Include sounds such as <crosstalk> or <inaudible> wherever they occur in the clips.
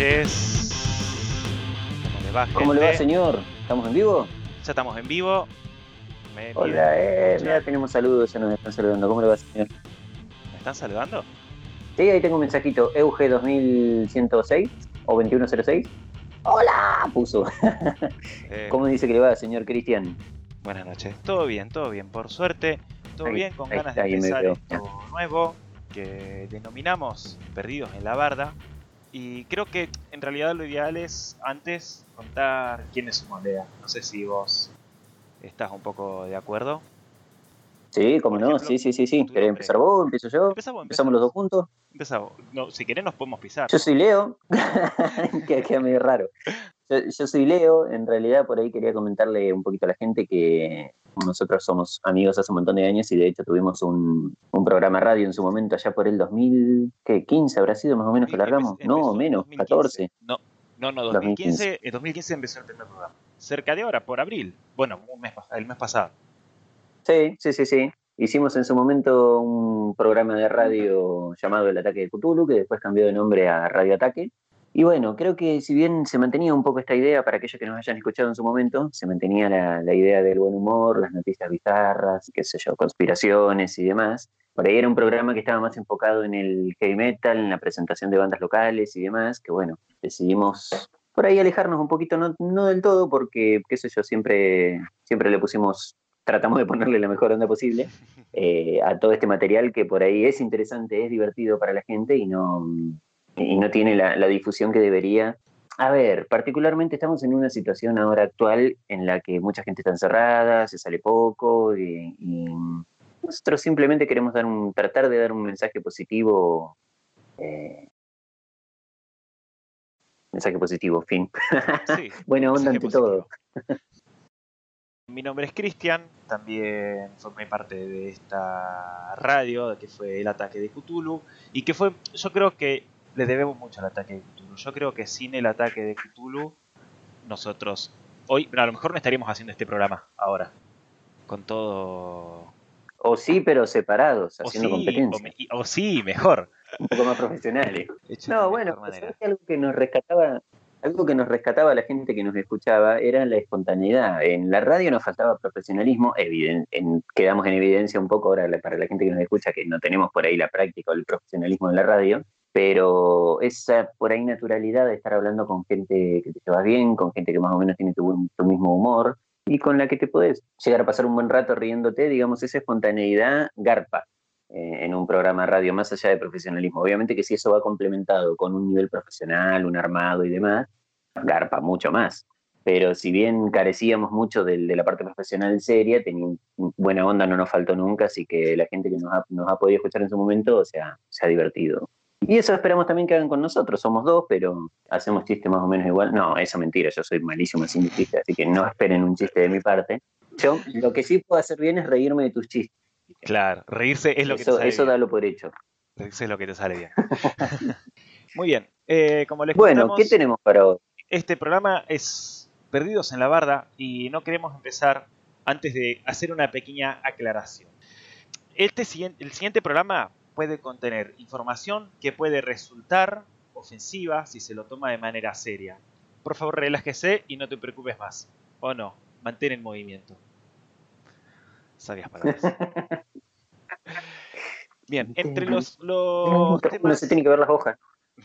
noches. ¿Cómo le va, ¿Cómo le va, gente? señor? ¿Estamos en vivo? Ya estamos en vivo. Me, Hola, eh, mira, tenemos saludos, ya nos están saludando. ¿Cómo le va, señor? ¿Me están saludando? Sí, ahí tengo un mensajito, EUG 2106 o 2106. ¡Hola! Puso. Eh, <laughs> ¿Cómo dice que le va, señor Cristian? Buenas noches. Todo bien, todo bien, por suerte. Todo Ahí- bien, con ahí ganas de empezar esto nuevo que denominamos Perdidos en la Barda. Y creo que en realidad lo ideal es antes contar quién es Molea. No sé si vos estás un poco de acuerdo. Sí, cómo Por no, ejemplo, sí, sí, sí, sí. ¿Querés empezar vos? ¿Empiezo yo? Empezamos, ¿Empezamos los dos juntos? Empezamos. No, si querés nos podemos pisar. Yo soy Leo. <laughs> queda, queda medio raro. Yo, yo soy Leo. En realidad, por ahí quería comentarle un poquito a la gente que nosotros somos amigos hace un montón de años y de hecho tuvimos un, un programa radio en su momento, allá por el 2015 habrá sido más o menos que largamos. Empe- No, menos, 2015. 14. No, no, no, 2015. 2015, en 2015 empezó el primer programa. Cerca de ahora, por abril. Bueno, un mes, el mes pasado. Sí, sí, sí, sí. Hicimos en su momento un programa de radio llamado El Ataque de Cthulhu, que después cambió de nombre a Radio Ataque. Y bueno, creo que si bien se mantenía un poco esta idea, para aquellos que nos hayan escuchado en su momento, se mantenía la, idea del buen humor, las noticias bizarras, qué sé yo, conspiraciones y demás. Por ahí era un programa que estaba más enfocado en el heavy metal, en la presentación de bandas locales y demás, que bueno, decidimos por ahí alejarnos un poquito, no, no del todo, porque, qué sé yo, siempre, siempre le pusimos tratamos de ponerle la mejor onda posible eh, a todo este material que por ahí es interesante, es divertido para la gente y no, y no tiene la, la difusión que debería. A ver, particularmente estamos en una situación ahora actual en la que mucha gente está encerrada, se sale poco y, y nosotros simplemente queremos dar un, tratar de dar un mensaje positivo. eh, mensaje positivo, fin. Sí, <laughs> Buena onda ante todo. Mi nombre es Cristian, también formé parte de esta radio que fue el ataque de Cthulhu y que fue, yo creo que le debemos mucho al ataque de Cthulhu. Yo creo que sin el ataque de Cthulhu nosotros hoy, a lo mejor no estaríamos haciendo este programa ahora con todo O sí, pero separados, o haciendo o, competencia. me- o sí, mejor. Un poco más profesionales. Hecho No, bueno, mejor manera. ¿sabes qué? algo que nos rescataba, algo que nos rescataba a la gente que nos escuchaba era la espontaneidad. En la radio nos faltaba profesionalismo, en- quedamos en evidencia un poco ahora para la gente que nos escucha que no tenemos por ahí la práctica o el profesionalismo en la radio, pero esa por ahí naturalidad de estar hablando con gente que te llevas bien, con gente que más o menos tiene tu, tu mismo humor y con la que te puedes llegar a pasar un buen rato riéndote, digamos, esa espontaneidad garpa eh, en un programa de radio, más allá de profesionalismo. Obviamente que si eso va complementado con un nivel profesional, un armado y demás, garpa mucho más. Pero si bien carecíamos mucho de, la parte profesional seria, tenía buena onda, no nos faltó nunca, así que la gente que nos ha, nos ha podido escuchar en su momento, o sea, se ha divertido. Y eso esperamos también que hagan con nosotros. Somos dos, pero hacemos chistes más o menos igual. No, eso es mentira, yo soy malísimo haciendo chistes, así que no esperen un chiste de mi parte. Yo lo que sí puedo hacer bien es reírme de tus chistes. Claro, reírse es lo que te eso sale eso bien. dalo por hecho. Reírse es lo que te sale bien. <laughs> Muy bien. eh, como les Bueno, ¿qué tenemos para hoy? este programa es Perdidos en la Barda y no queremos empezar antes de hacer una pequeña aclaración. Este siguiente, el siguiente programa puede contener información que puede resultar ofensiva si se lo toma de manera seria. Por favor, relájese y no te preocupes más. O no, mantén el movimiento. Sabias palabras. <laughs> Bien, entre los, los No temas... se tiene que ver las hojas.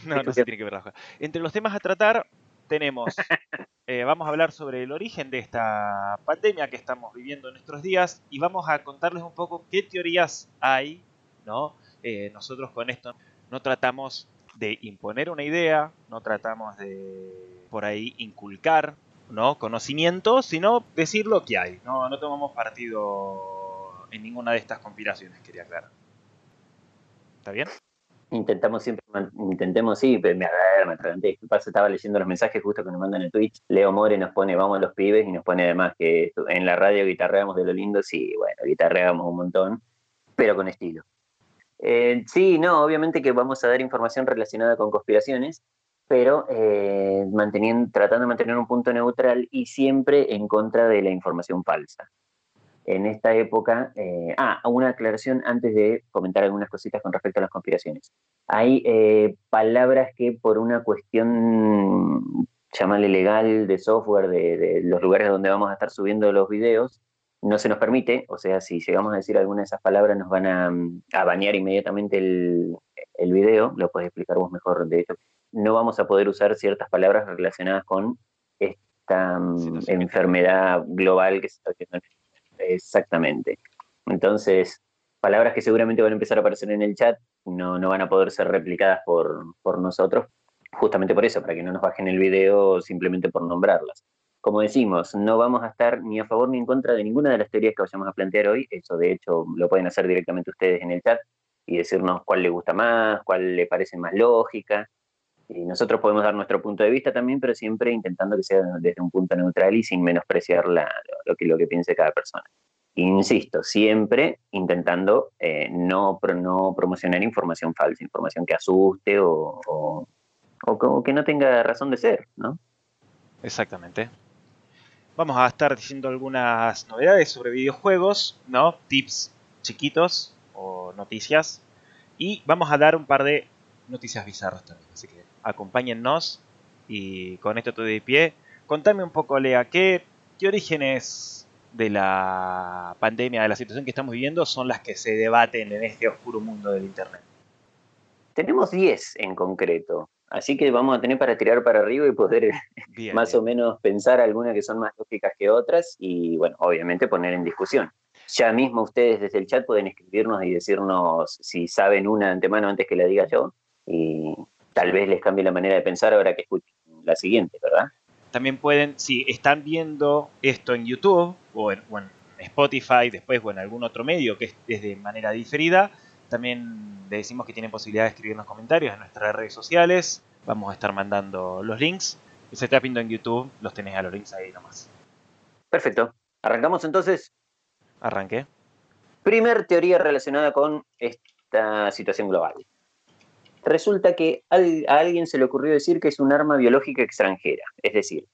No, no se tiene que ver la hoja. Entre los temas a tratar tenemos, <laughs> eh, vamos a hablar sobre el origen de esta pandemia que estamos viviendo en nuestros días y vamos a contarles un poco qué teorías hay, ¿no? Eh, nosotros con esto no tratamos de imponer una idea, no tratamos de por ahí inculcar, ¿no? Conocimiento, sino decir lo que hay. No, tomamos partido en ninguna de estas conspiraciones, quería aclarar. ¿Está bien? Intentamos siempre, intentemos, sí, me, me atraganté. Disculpa, estaba leyendo los mensajes justo que nos mandan en Twitch. Leo More nos pone, vamos los pibes, y nos pone además que en la radio guitarreamos de lo lindo. Sí, bueno, guitarreamos un montón, pero con estilo. Eh, sí, no, obviamente que vamos a dar información relacionada con conspiraciones, pero eh, tratando de mantener un punto neutral y siempre en contra de la información falsa. En esta época, eh, ah, una aclaración antes de comentar algunas cositas con respecto a las conspiraciones. hay eh, palabras que por una cuestión, llamarle legal, de software, de, los lugares donde vamos a estar subiendo los videos, no se nos permite, o sea, si llegamos a decir alguna de esas palabras nos van a, bañar inmediatamente el, el video, lo puedes explicar vos mejor, de hecho, no vamos a poder usar ciertas palabras relacionadas con esta mm, enfermedad global que se está haciendo. Exactamente. Entonces, palabras que seguramente van a empezar a aparecer en el chat no, no van a poder ser replicadas por, por nosotros, justamente por eso, para que no nos bajen el video simplemente por nombrarlas. Como decimos, no vamos a estar ni a favor ni en contra de ninguna de las teorías que vayamos a plantear hoy. Eso, de hecho, lo pueden hacer directamente ustedes en el chat y decirnos cuál le gusta más, cuál le parece más lógica. Y nosotros podemos dar nuestro punto de vista también, pero siempre intentando que sea desde un punto neutral y sin menospreciar lo, que, lo piense cada persona. Insisto, siempre intentando eh, no, no promocionar información falsa, información que asuste o, o, que no tenga razón de ser, ¿no? Exactamente. Vamos a estar diciendo algunas novedades sobre videojuegos, ¿no? Tips chiquitos o noticias. Y vamos a dar un par de noticias bizarras también. Así que acompáñennos y con esto estoy de pie. Contame un poco, Lea, ¿qué, qué orígenes de la pandemia, de la situación que estamos viviendo, son las que se debaten en este oscuro mundo del Internet? Tenemos 10 en concreto, así que vamos a tener para tirar para arriba y poder más o menos pensar algunas que son más lógicas que otras y, bueno, obviamente poner en discusión. Ya mismo ustedes desde el chat pueden escribirnos y decirnos si saben una de antemano antes que la diga yo y tal vez les cambie la manera de pensar ahora que escuchen la siguiente, ¿verdad? También pueden, si están viendo esto en YouTube o en, Spotify, después o en algún otro medio que es, de manera diferida, también le decimos que tienen posibilidad de escribirnos comentarios en nuestras redes sociales. Vamos a estar mandando los links. Si se está viendo en YouTube, los tenés a los links ahí nomás. Perfecto. ¿Arrancamos entonces? Arranqué. Primer teoría relacionada con esta situación global resulta que a alguien se le ocurrió decir que es un arma biológica extranjera. Es decir,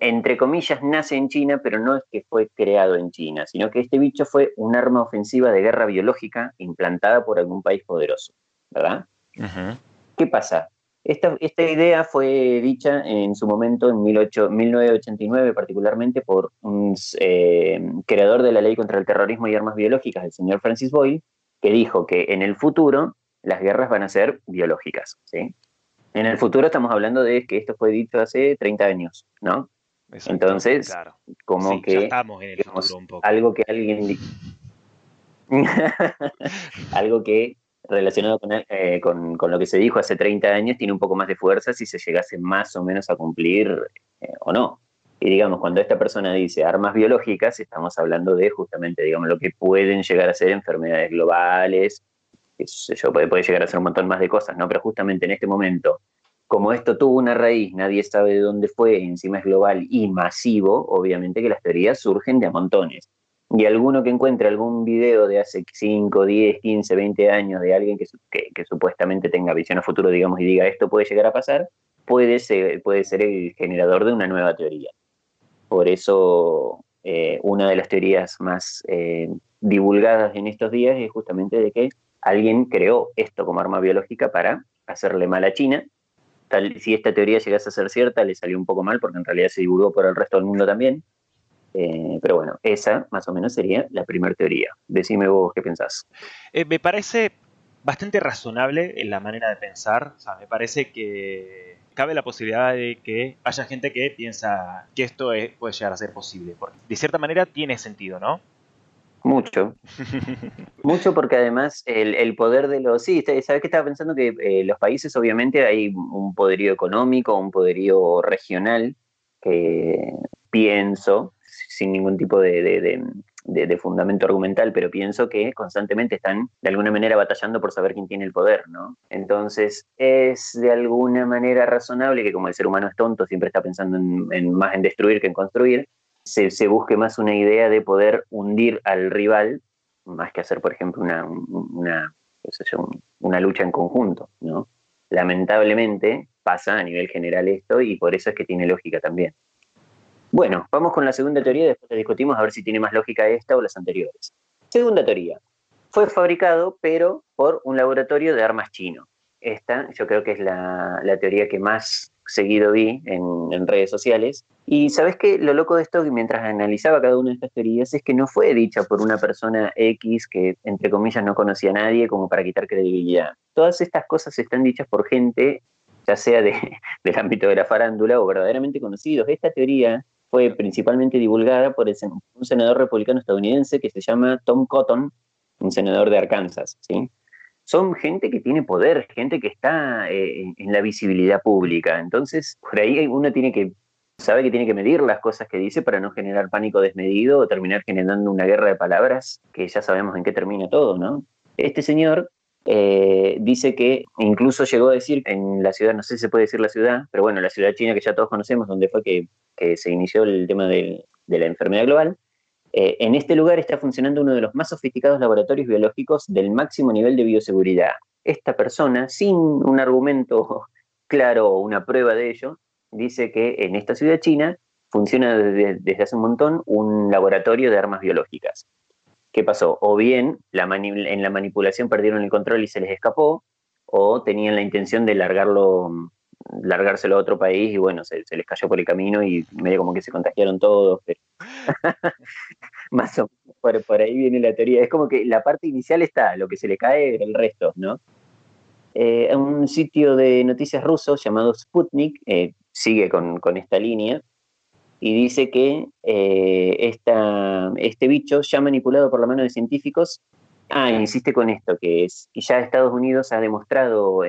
entre comillas, nace en China, pero no es que fue creado en China, sino que este bicho fue un arma ofensiva de guerra biológica implantada por algún país poderoso. ¿Verdad? ¿Qué pasa? Esta, idea fue dicha en su momento, en 1989 particularmente, por un eh, creador de la ley contra el terrorismo y armas biológicas, el señor Francis Boyle, que dijo que en el futuro las guerras van a ser biológicas, ¿sí? En el futuro estamos hablando de que esto fue dicho hace 30 años, ¿no? Entonces, como que estamos en el futuro un poco. algo que alguien <laughs> algo que relacionado eh, con, con, lo que se dijo hace 30 años tiene un poco más de fuerza si se llegase más o menos a cumplir eh, o no. Y digamos, cuando esta persona dice armas biológicas, estamos hablando de justamente, digamos, lo que pueden llegar a ser enfermedades globales, yo, puede, llegar a ser un montón más de cosas, ¿no? Pero justamente en este momento, como esto tuvo una raíz, nadie sabe de dónde fue, encima es global y masivo, obviamente que las teorías surgen de montones. Y alguno que encuentre algún video de hace 5, 10, 15, 20 años de alguien que, supuestamente tenga visión a futuro, digamos, y diga esto puede llegar a pasar, puede ser, puede ser el generador de una nueva teoría. Por eso, eh, una de las teorías más eh, divulgadas en estos días es justamente de que alguien creó esto como arma biológica para hacerle mal a China. Tal, si esta teoría llegase a ser cierta, le salió un poco mal porque en realidad se divulgó por el resto del mundo también. Eh, pero bueno, esa más o menos sería la primera teoría. Decime vos qué pensás. Eh, me parece bastante razonable en la manera de pensar. O sea, me parece que cabe la posibilidad de que haya gente que piensa que esto puede llegar a ser posible. Porque de cierta manera tiene sentido, ¿no? Mucho. <laughs> Mucho porque además el, poder de los... Sí, ¿sabes qué estaba pensando? Que eh, los países obviamente hay un poderío económico, un poderío regional, que pienso, sin ningún tipo de, fundamento argumental, pero pienso que constantemente están de alguna manera batallando por saber quién tiene el poder, ¿no? Entonces es de alguna manera razonable que como el ser humano es tonto, siempre está pensando en, más en destruir que en construir, se, busque más una idea de poder hundir al rival, más que hacer, por ejemplo, una, una, lucha en conjunto, ¿no? Lamentablemente pasa a nivel general esto y por eso es que tiene lógica también. Bueno, vamos con la segunda teoría, después discutimos a ver si tiene más lógica esta o las anteriores. Segunda teoría. Fue fabricado, pero por un laboratorio de armas chino. esta, yo creo que es la, teoría que más seguido vi en, redes sociales. Y sabes que lo loco de esto, que mientras analizaba cada una de estas teorías, es que no fue dicha por una persona X que, entre comillas, no conocía a nadie como para quitar credibilidad. Todas estas cosas están dichas por gente, ya sea de, <laughs> del ámbito de la farándula o verdaderamente conocidos. Esta teoría fue principalmente divulgada por un senador republicano estadounidense que se llama Tom Cotton, un senador de Arkansas. ¿sí? Son gente que tiene poder, gente que está eh, en la visibilidad pública. Entonces, por ahí uno tiene que sabe que tiene que medir las cosas que dice para no generar pánico desmedido o terminar generando una guerra de palabras que ya sabemos en qué termina todo, ¿no? Este señor eh, dice que incluso llegó a decir en la ciudad, no sé si se puede decir la ciudad, pero bueno, la ciudad china que ya todos conocemos, donde fue que, se inició el tema de la enfermedad global, eh, en este lugar está funcionando uno de los más sofisticados laboratorios biológicos del máximo nivel de bioseguridad. Esta persona, sin un argumento <laughs> claro o una prueba de ello, dice que en esta ciudad china funciona desde, hace un montón un laboratorio de armas biológicas. ¿Qué pasó? O bien en la manipulación perdieron el control y se les escapó, o tenían la intención de largarlo, largárselo a otro país y bueno, se, les cayó por el camino y medio como que se contagiaron todos. <laughs> Más o menos por, ahí viene la teoría. Es como que la parte inicial está, lo que se le cae el resto, ¿no? Eh, un sitio de noticias ruso llamado Sputnik eh, sigue con, esta línea y dice que eh, este bicho, ya manipulado por la mano de científicos, ah, insiste con esto, que, es, que ya Estados Unidos ha demostrado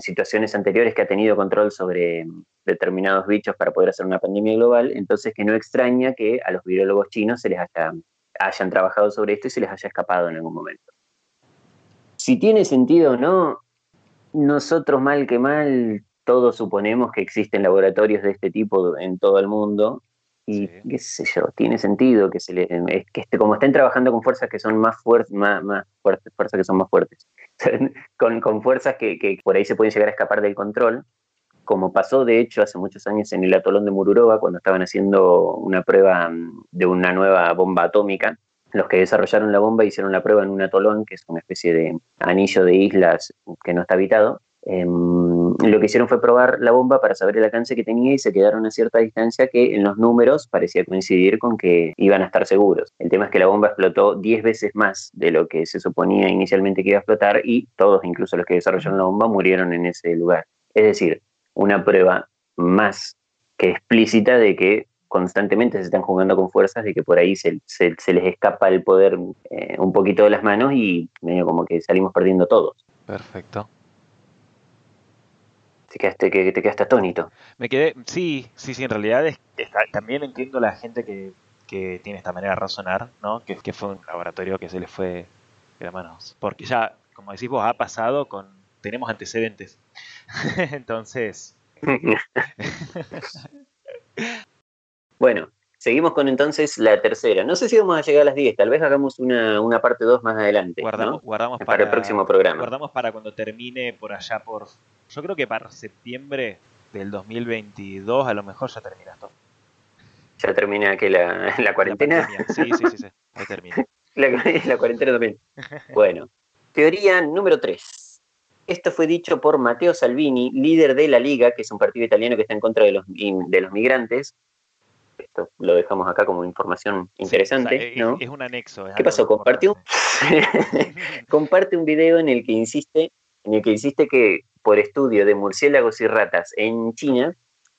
situaciones anteriores que ha tenido control sobre determinados bichos para poder hacer una pandemia global, entonces que no extraña que a los virólogos chinos se les haya, hayan trabajado sobre esto y se les haya escapado en algún momento. Si tiene sentido o no, nosotros mal que mal todos suponemos que existen laboratorios de este tipo en todo el mundo y qué sé yo, tiene sentido que se le, que este, como estén trabajando con fuerzas que son más fuertes, más, más fuertes, fuerzas que son más fuertes, <laughs> con, con, fuerzas que, que, por ahí se pueden llegar a escapar del control, como pasó de hecho hace muchos años en el atolón de Mururoa, cuando estaban haciendo una prueba mm, de una nueva bomba atómica. Los que desarrollaron la bomba hicieron la prueba en un atolón, que es una especie de anillo de islas que no está habitado, Em, lo que hicieron fue probar la bomba para saber el alcance que tenía y se quedaron a cierta distancia que en los números parecía coincidir con que iban a estar seguros. El tema es que la bomba explotó 10 veces más de lo que se suponía inicialmente que iba a explotar y todos, incluso los que desarrollaron la bomba, murieron en ese lugar. Es decir, una prueba más que explícita de que constantemente se están jugando con fuerzas de que por ahí se, les escapa el poder eh, un poquito de las manos y medio como que salimos perdiendo todos. Perfecto te quedaste, que, te quedaste atónito. Me quedé, sí, sí, sí, en realidad es, también entiendo la gente que, tiene esta manera de razonar, ¿no? Que, que fue un laboratorio que se le fue de las manos. Porque ya, como decís vos, ha pasado con, tenemos antecedentes. <laughs> Entonces... <laughs> bueno, Seguimos con entonces la tercera. No sé si vamos a llegar a las 10, tal vez hagamos una, parte 2 más adelante. Guardamos, guardamos para, el próximo programa. Guardamos para cuando termine por allá por... Yo creo que para septiembre del 2022 a lo mejor ya termina esto. ¿Ya termina que la, la cuarentena? sí, sí, sí, sí, ahí termina. <laughs> la, cuarentena también. <laughs> Bueno, teoría número 3. Esto fue dicho por Matteo Salvini, líder de la Liga, que es un partido italiano que está en contra de los, de los migrantes, esto lo dejamos acá como información interesante. ¿no? es, un anexo. ¿Qué pasó? Compartió, <laughs> comparte un video en el que insiste, en el que insiste que por estudio de murciélagos y ratas en China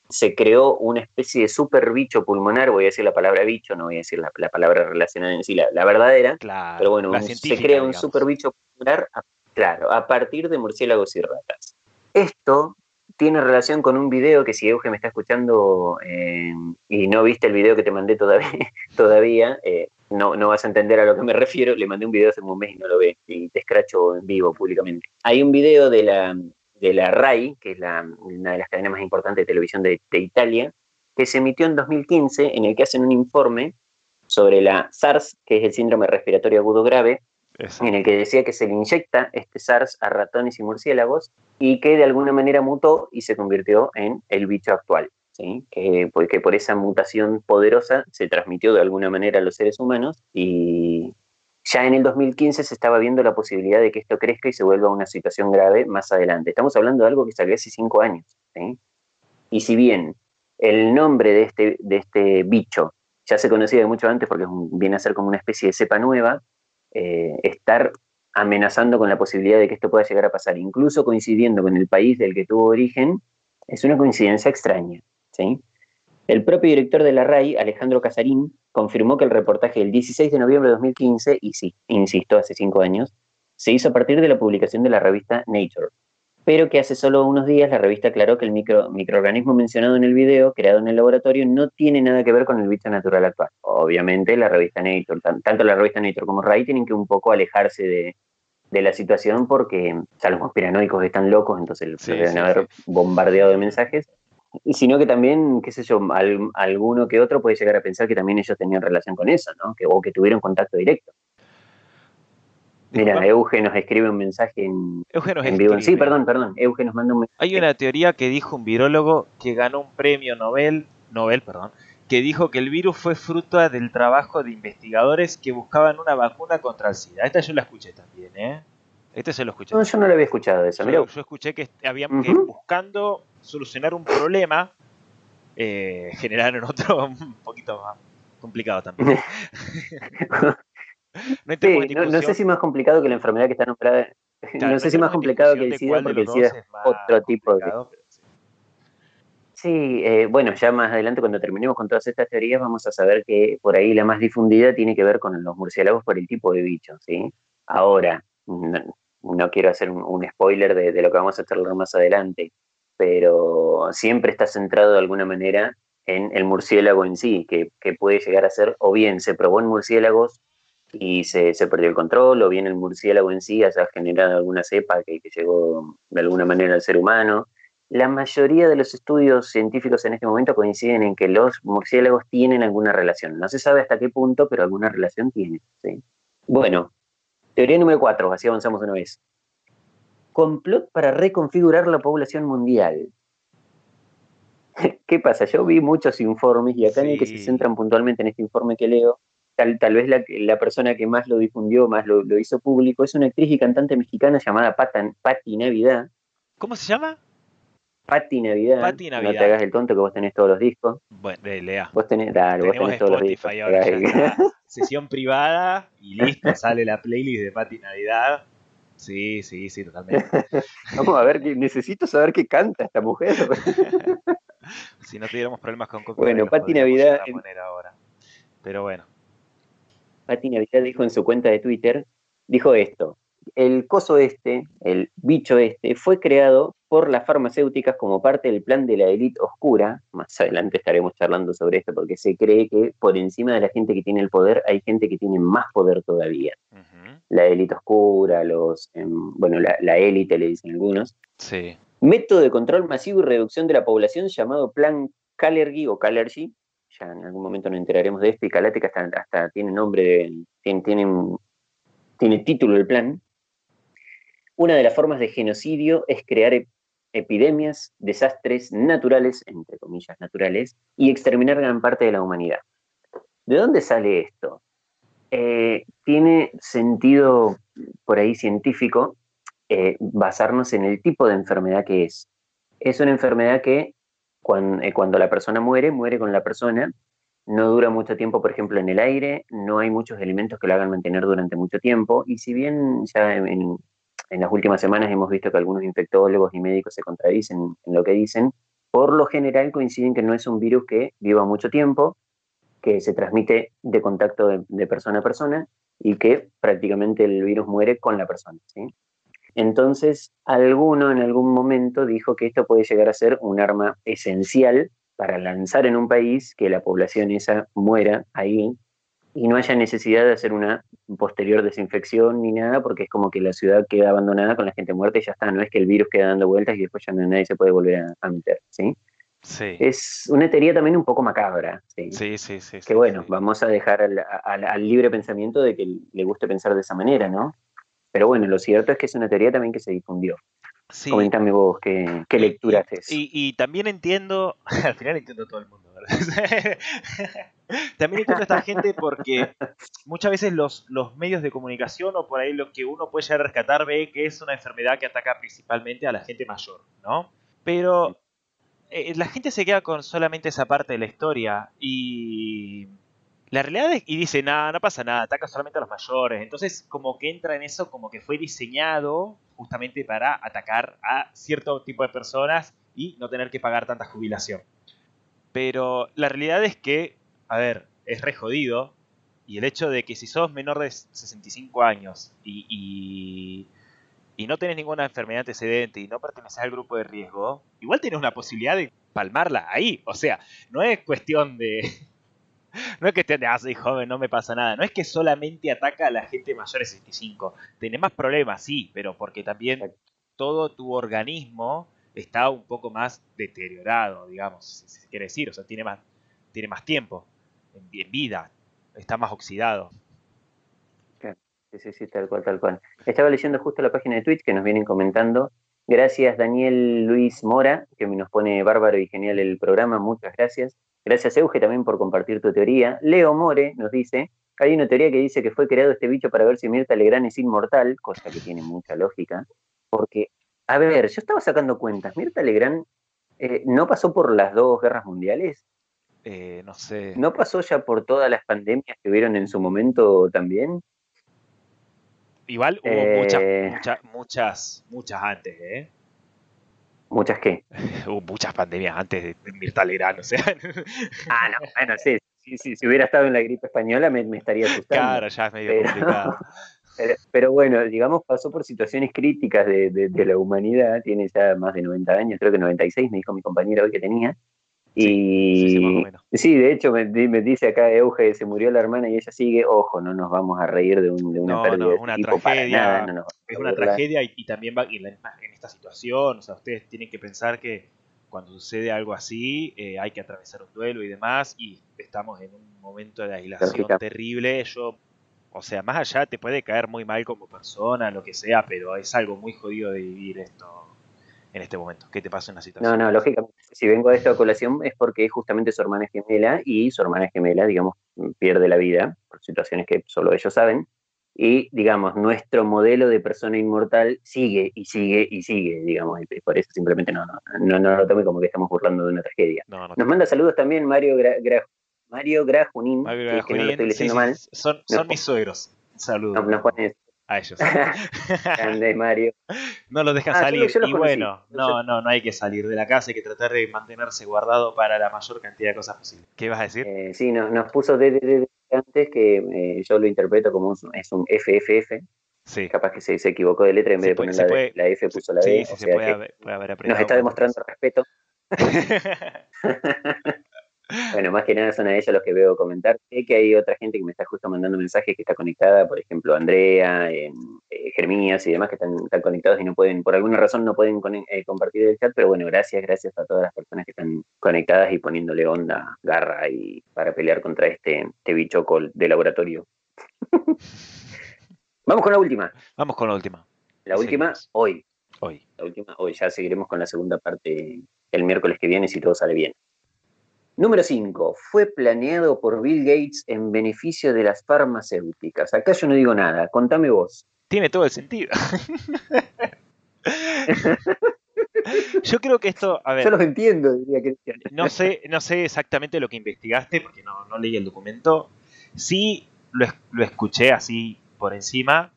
se creó una especie de super bicho pulmonar, voy a decir la palabra bicho, no voy a decir la, palabra relacionada en sí, la, verdadera, pero bueno, se crea un super bicho pulmonar, claro, a partir de murciélagos y ratas. Esto tiene relación con un video que si Euge me está escuchando eh, y no viste el video que te mandé todavía, <laughs> todavía eh, no, no vas a entender a lo que me refiero. Le mandé un video hace un mes y no lo ve y te escracho en vivo públicamente. Hay un video de la, de la RAI, que es la, una de las cadenas más importantes de televisión de, Italia, que se emitió en 2015 en el que hacen un informe sobre la SARS, que es el síndrome respiratorio agudo grave, en el que decía que se le inyecta este SARS a ratones y murciélagos y que de alguna manera mutó y se convirtió en el bicho actual. ¿sí? Que, porque por esa mutación poderosa se transmitió de alguna manera a los seres humanos y ya en el 2015 se estaba viendo la posibilidad de que esto crezca y se vuelva una situación grave más adelante. Estamos hablando de algo que salió hace cinco años. Y si bien el nombre de este, de este bicho ya se conocía de mucho antes porque viene a ser como una especie de cepa nueva, eh, estar amenazando con la posibilidad de que esto pueda llegar a pasar, incluso coincidiendo con el país del que tuvo origen, es una coincidencia extraña. ¿sí? El propio director de la RAI, Alejandro Casarín, confirmó que el reportaje del 16 de noviembre de 2015, y sí, insisto, hace cinco años, se hizo a partir de la publicación de la revista Nature, pero que hace solo unos días la revista aclaró que el micro, microorganismo mencionado en el video, creado en el laboratorio, no tiene nada que ver con el bicho natural actual. Obviamente la revista Nature, tanto la revista Nature como RAI tienen que un poco alejarse de, la situación porque ya los conspiranoicos están locos, entonces deben haber bombardeado de mensajes sino que también, qué sé yo, alguno que otro puede llegar a pensar que también ellos tenían relación con eso, ¿no? Que, o que tuvieron contacto directo. Mira, Euge nos escribe un mensaje en, vivo. Sí, perdón, perdón. Euge nos manda un mensaje. Hay una teoría que dijo un virólogo que ganó un premio Nobel, Nobel, perdón, que dijo que el virus fue fruto del trabajo de investigadores que buscaban una vacuna contra el SIDA. Esta yo la escuché también, ¿eh? Este se lo escuché. No, yo no lo había escuchado de. Yo, yo escuché que habían que buscando solucionar un problema, eh, <laughs> generaron otro un poquito más complicado también. <laughs> <laughs> no, sé si más complicado que la enfermedad que está nombrada. <laughs> no sé si más complicado que el SIDA, porque el SIDA es, otro tipo de. Sí, eh, bueno, ya más adelante cuando terminemos con todas estas teorías vamos a saber que por ahí la más difundida tiene que ver con los murciélagos por el tipo de bicho, ¿sí? Ahora, no, quiero hacer un, spoiler de, de, lo que vamos a charlar más adelante, pero siempre está centrado de alguna manera en el murciélago en sí, que, puede llegar a ser, o bien se probó en murciélagos y se, perdió el control, o bien el murciélago en sí haya generado alguna cepa que, llegó de alguna manera al ser humano. La mayoría de los estudios científicos en este momento coinciden en que los murciélagos tienen alguna relación. No se sabe hasta qué punto, pero alguna relación tiene. Bueno, teoría número cuatro, así avanzamos una vez complot para reconfigurar la población mundial. <laughs> ¿Qué pasa? Yo vi muchos informes y acá en el que se centran puntualmente en este informe que leo, tal, tal vez la, persona que más lo difundió, más lo, hizo público, es una actriz y cantante mexicana llamada Patti Navidad. ¿Cómo se llama? Patti Navidad. Patti Navidad. No te hagas el tonto que vos tenés todos los discos. Bueno, lea. Vos tenés, dale, vos tenés todos los discos. <laughs> sesión privada y listo, sale la playlist de Patti Navidad. Sí, sí, sí, totalmente. <laughs> Vamos a ver, necesito saber qué canta esta mujer. <laughs> si no tuviéramos problemas con Bueno, Pati Navidad. Ahora. Pero bueno. Pati Navidad dijo en su cuenta de Twitter, dijo esto, el coso este, el bicho este, fue creado por las farmacéuticas como parte del plan de la élite oscura. Más adelante estaremos charlando sobre esto porque se cree que por encima de la gente que tiene el poder hay gente que tiene más poder todavía la élite oscura, los, em, bueno, la, élite le dicen algunos. Sí. Método de control masivo y reducción de la población llamado Plan Calergy o Calergy. En algún momento nos enteraremos de esto y Calate hasta, hasta tiene nombre, tiene título el plan. Una de las formas de genocidio es crear epidemias, desastres naturales, entre comillas naturales, y exterminar gran parte de la humanidad. ¿De dónde sale esto? Eh, tiene sentido por ahí científico eh, basarnos en el tipo de enfermedad que es. Es una enfermedad que eh, cuando, la persona muere, muere con la persona, no dura mucho tiempo, por ejemplo, en el aire, no hay muchos elementos que lo hagan mantener durante mucho tiempo, y si bien ya en, en las últimas semanas hemos visto que algunos infectólogos y médicos se contradicen en lo que dicen, por lo general coinciden que no es un virus que viva mucho tiempo, que se transmite de contacto de, persona a persona y que prácticamente el virus muere con la persona. Entonces, alguno en algún momento dijo que esto puede llegar a ser un arma esencial para lanzar en un país que la población esa muera ahí y no haya necesidad de hacer una posterior desinfección ni nada, porque es como que la ciudad queda abandonada con la gente muerta y ya está, no es que el virus queda dando vueltas y después ya nadie se puede volver a, a meter, ¿sí? Es una teoría también un poco macabra. Sí, sí, sí. sí que bueno, vamos a dejar al, libre pensamiento de que le guste pensar de esa manera, ¿no? Pero bueno, lo cierto es que es una teoría también que se difundió. Sí. Comentame vos qué, qué lectura haces. Y, y, también entiendo, <laughs> al final entiendo todo el mundo, ¿verdad? <laughs> también entiendo a esta gente porque muchas veces los, los medios de comunicación o por ahí lo que uno puede llegar a rescatar ve que es una enfermedad que ataca principalmente a la gente mayor, ¿no? Pero eh, la gente se queda con solamente esa parte de la historia y la realidad es, y dice, nada, no pasa nada, ataca solamente a los mayores. Entonces como que entra en eso como que fue diseñado justamente para atacar a cierto tipo de personas y no tener que pagar tanta jubilación. Pero la realidad es que, a ver, es re jodido. Y el hecho de que si sos menor de 65 años y y no tenés ninguna enfermedad antecedente y no perteneces al grupo de riesgo, igual tenés una posibilidad de palmarla ahí. O sea, no es cuestión de. <laughs> No es que estés de, ah, soy joven, no me pasa nada. No es que solamente ataca a la gente mayor de 65. Tenés más problemas, sí, pero porque también todo tu organismo está un poco más deteriorado, digamos, si se quiere decir. O sea, tiene más, tiene más tiempo en vida, está más oxidado. Sí, sí, tal cual, tal cual. Estaba leyendo justo la página de Twitch que nos vienen comentando. Gracias Daniel Luis Mora, que nos pone bárbaro y genial el programa, muchas gracias. Gracias Euge también por compartir tu teoría. Leo More nos dice, hay una teoría que dice que fue creado este bicho para ver si Mirta Legrand es inmortal, cosa que tiene mucha lógica, porque, a ver, yo estaba sacando cuentas, Mirta Legrand eh, no pasó por las dos guerras mundiales. Eh, no sé. ¿No pasó ya por todas las pandemias que hubieron en su momento también? Igual hubo muchas, eh. muchas, muchas, muchas antes, ¿eh? ¿Muchas qué? <laughs> hubo muchas pandemias antes de Mirta o sea. <laughs> ah, no, bueno, sí, sí, sí, si hubiera estado en la gripe española me, estaría asustando. Claro, ya es medio complicado. <laughs> Pero, bueno, digamos, pasó por situaciones críticas de, de, la humanidad, tiene ya más de 90 años, creo que 96, me dijo mi compañero hoy que tenía, y sí, de hecho me, dice acá Euge, se murió la hermana y ella sigue, ojo, no nos vamos a reír de, un, de una pérdida no, una tragedia, es una tragedia y, también va en, esta situación, o sea, ustedes tienen que pensar que cuando sucede algo así eh, hay que atravesar un duelo y demás y estamos en un momento de aislación terrible, yo, o sea, más allá te puede caer muy mal como persona, lo que sea, pero es algo muy jodido de vivir esto en este momento? ¿Qué te pasa en la situación? No, no, lógicamente, si vengo a esta colación es porque es justamente su hermana gemela y su hermana gemela, digamos, pierde la vida por situaciones que solo ellos saben. Y, digamos, nuestro modelo de persona inmortal sigue y sigue y sigue, digamos, y por eso simplemente no, no, no, lo tome como que estamos burlando de una tragedia. Nos manda saludos también Mario Mario Grajunín, que no lo estoy leyendo mal. Son, son mis suegros. Saludos. Nos, a ellos. <laughs> <laughs> Grande Mario. No los dejan ah, salir. y bueno, no, no, no hay que salir de la casa, hay que tratar de mantenerse guardado para la mayor cantidad de cosas posible. ¿Qué vas a decir? Eh, sí, nos puso de, antes que eh, yo lo interpreto como un, es un FFF. Sí. Capaz que se, se equivocó de letra en vez de poner la, F puso la D. Sí, sí, se puede, haber, puede haber Nos está demostrando respeto. <laughs> Bueno, más que nada son a ellos los que veo comentar. Sé que hay otra gente que me está justo mandando mensajes que está conectada, por ejemplo, Andrea, eh, Germías y demás que están, conectados y no pueden, por alguna razón no pueden eh, compartir el chat, pero bueno, gracias, gracias a todas las personas que están conectadas y poniéndole onda, garra y para pelear contra este, este bicho de laboratorio. <laughs> Vamos con la última. Vamos con la última. La última, hoy. Hoy. La última, hoy. Ya seguiremos con la segunda parte el miércoles que viene si todo sale bien. Número 5. Fue planeado por Bill Gates en beneficio de las farmacéuticas. Acá yo no digo nada. Contame vos. Tiene todo el sentido. <laughs> yo creo que esto, a ver. Yo los entiendo, diría que. No sé, no sé exactamente lo que investigaste, porque no, leí el documento. Sí lo, lo escuché así por encima.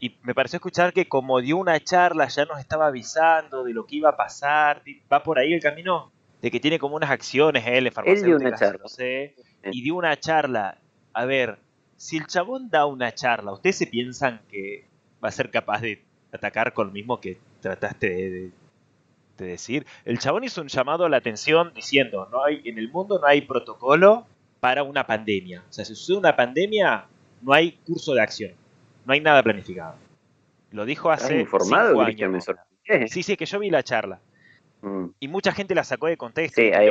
Y me pareció escuchar que como dio una charla ya nos estaba avisando de lo que iba a pasar. ¿Va por ahí el camino? De que tiene como unas acciones él en farmacéuticas, una charla. y dio una charla. A ver, si el chabón da una charla, ¿ustedes se piensan que va a ser capaz de atacar con lo mismo que trataste de, decir? El chabón hizo un llamado a la atención diciendo, no hay, en el mundo no hay protocolo para una pandemia. O sea, si sucede una pandemia, no hay curso de acción. No hay nada planificado. Lo dijo hace informado, cinco años. Sí, sí, que yo vi la charla. Mm. Y mucha gente la sacó de contexto. hay,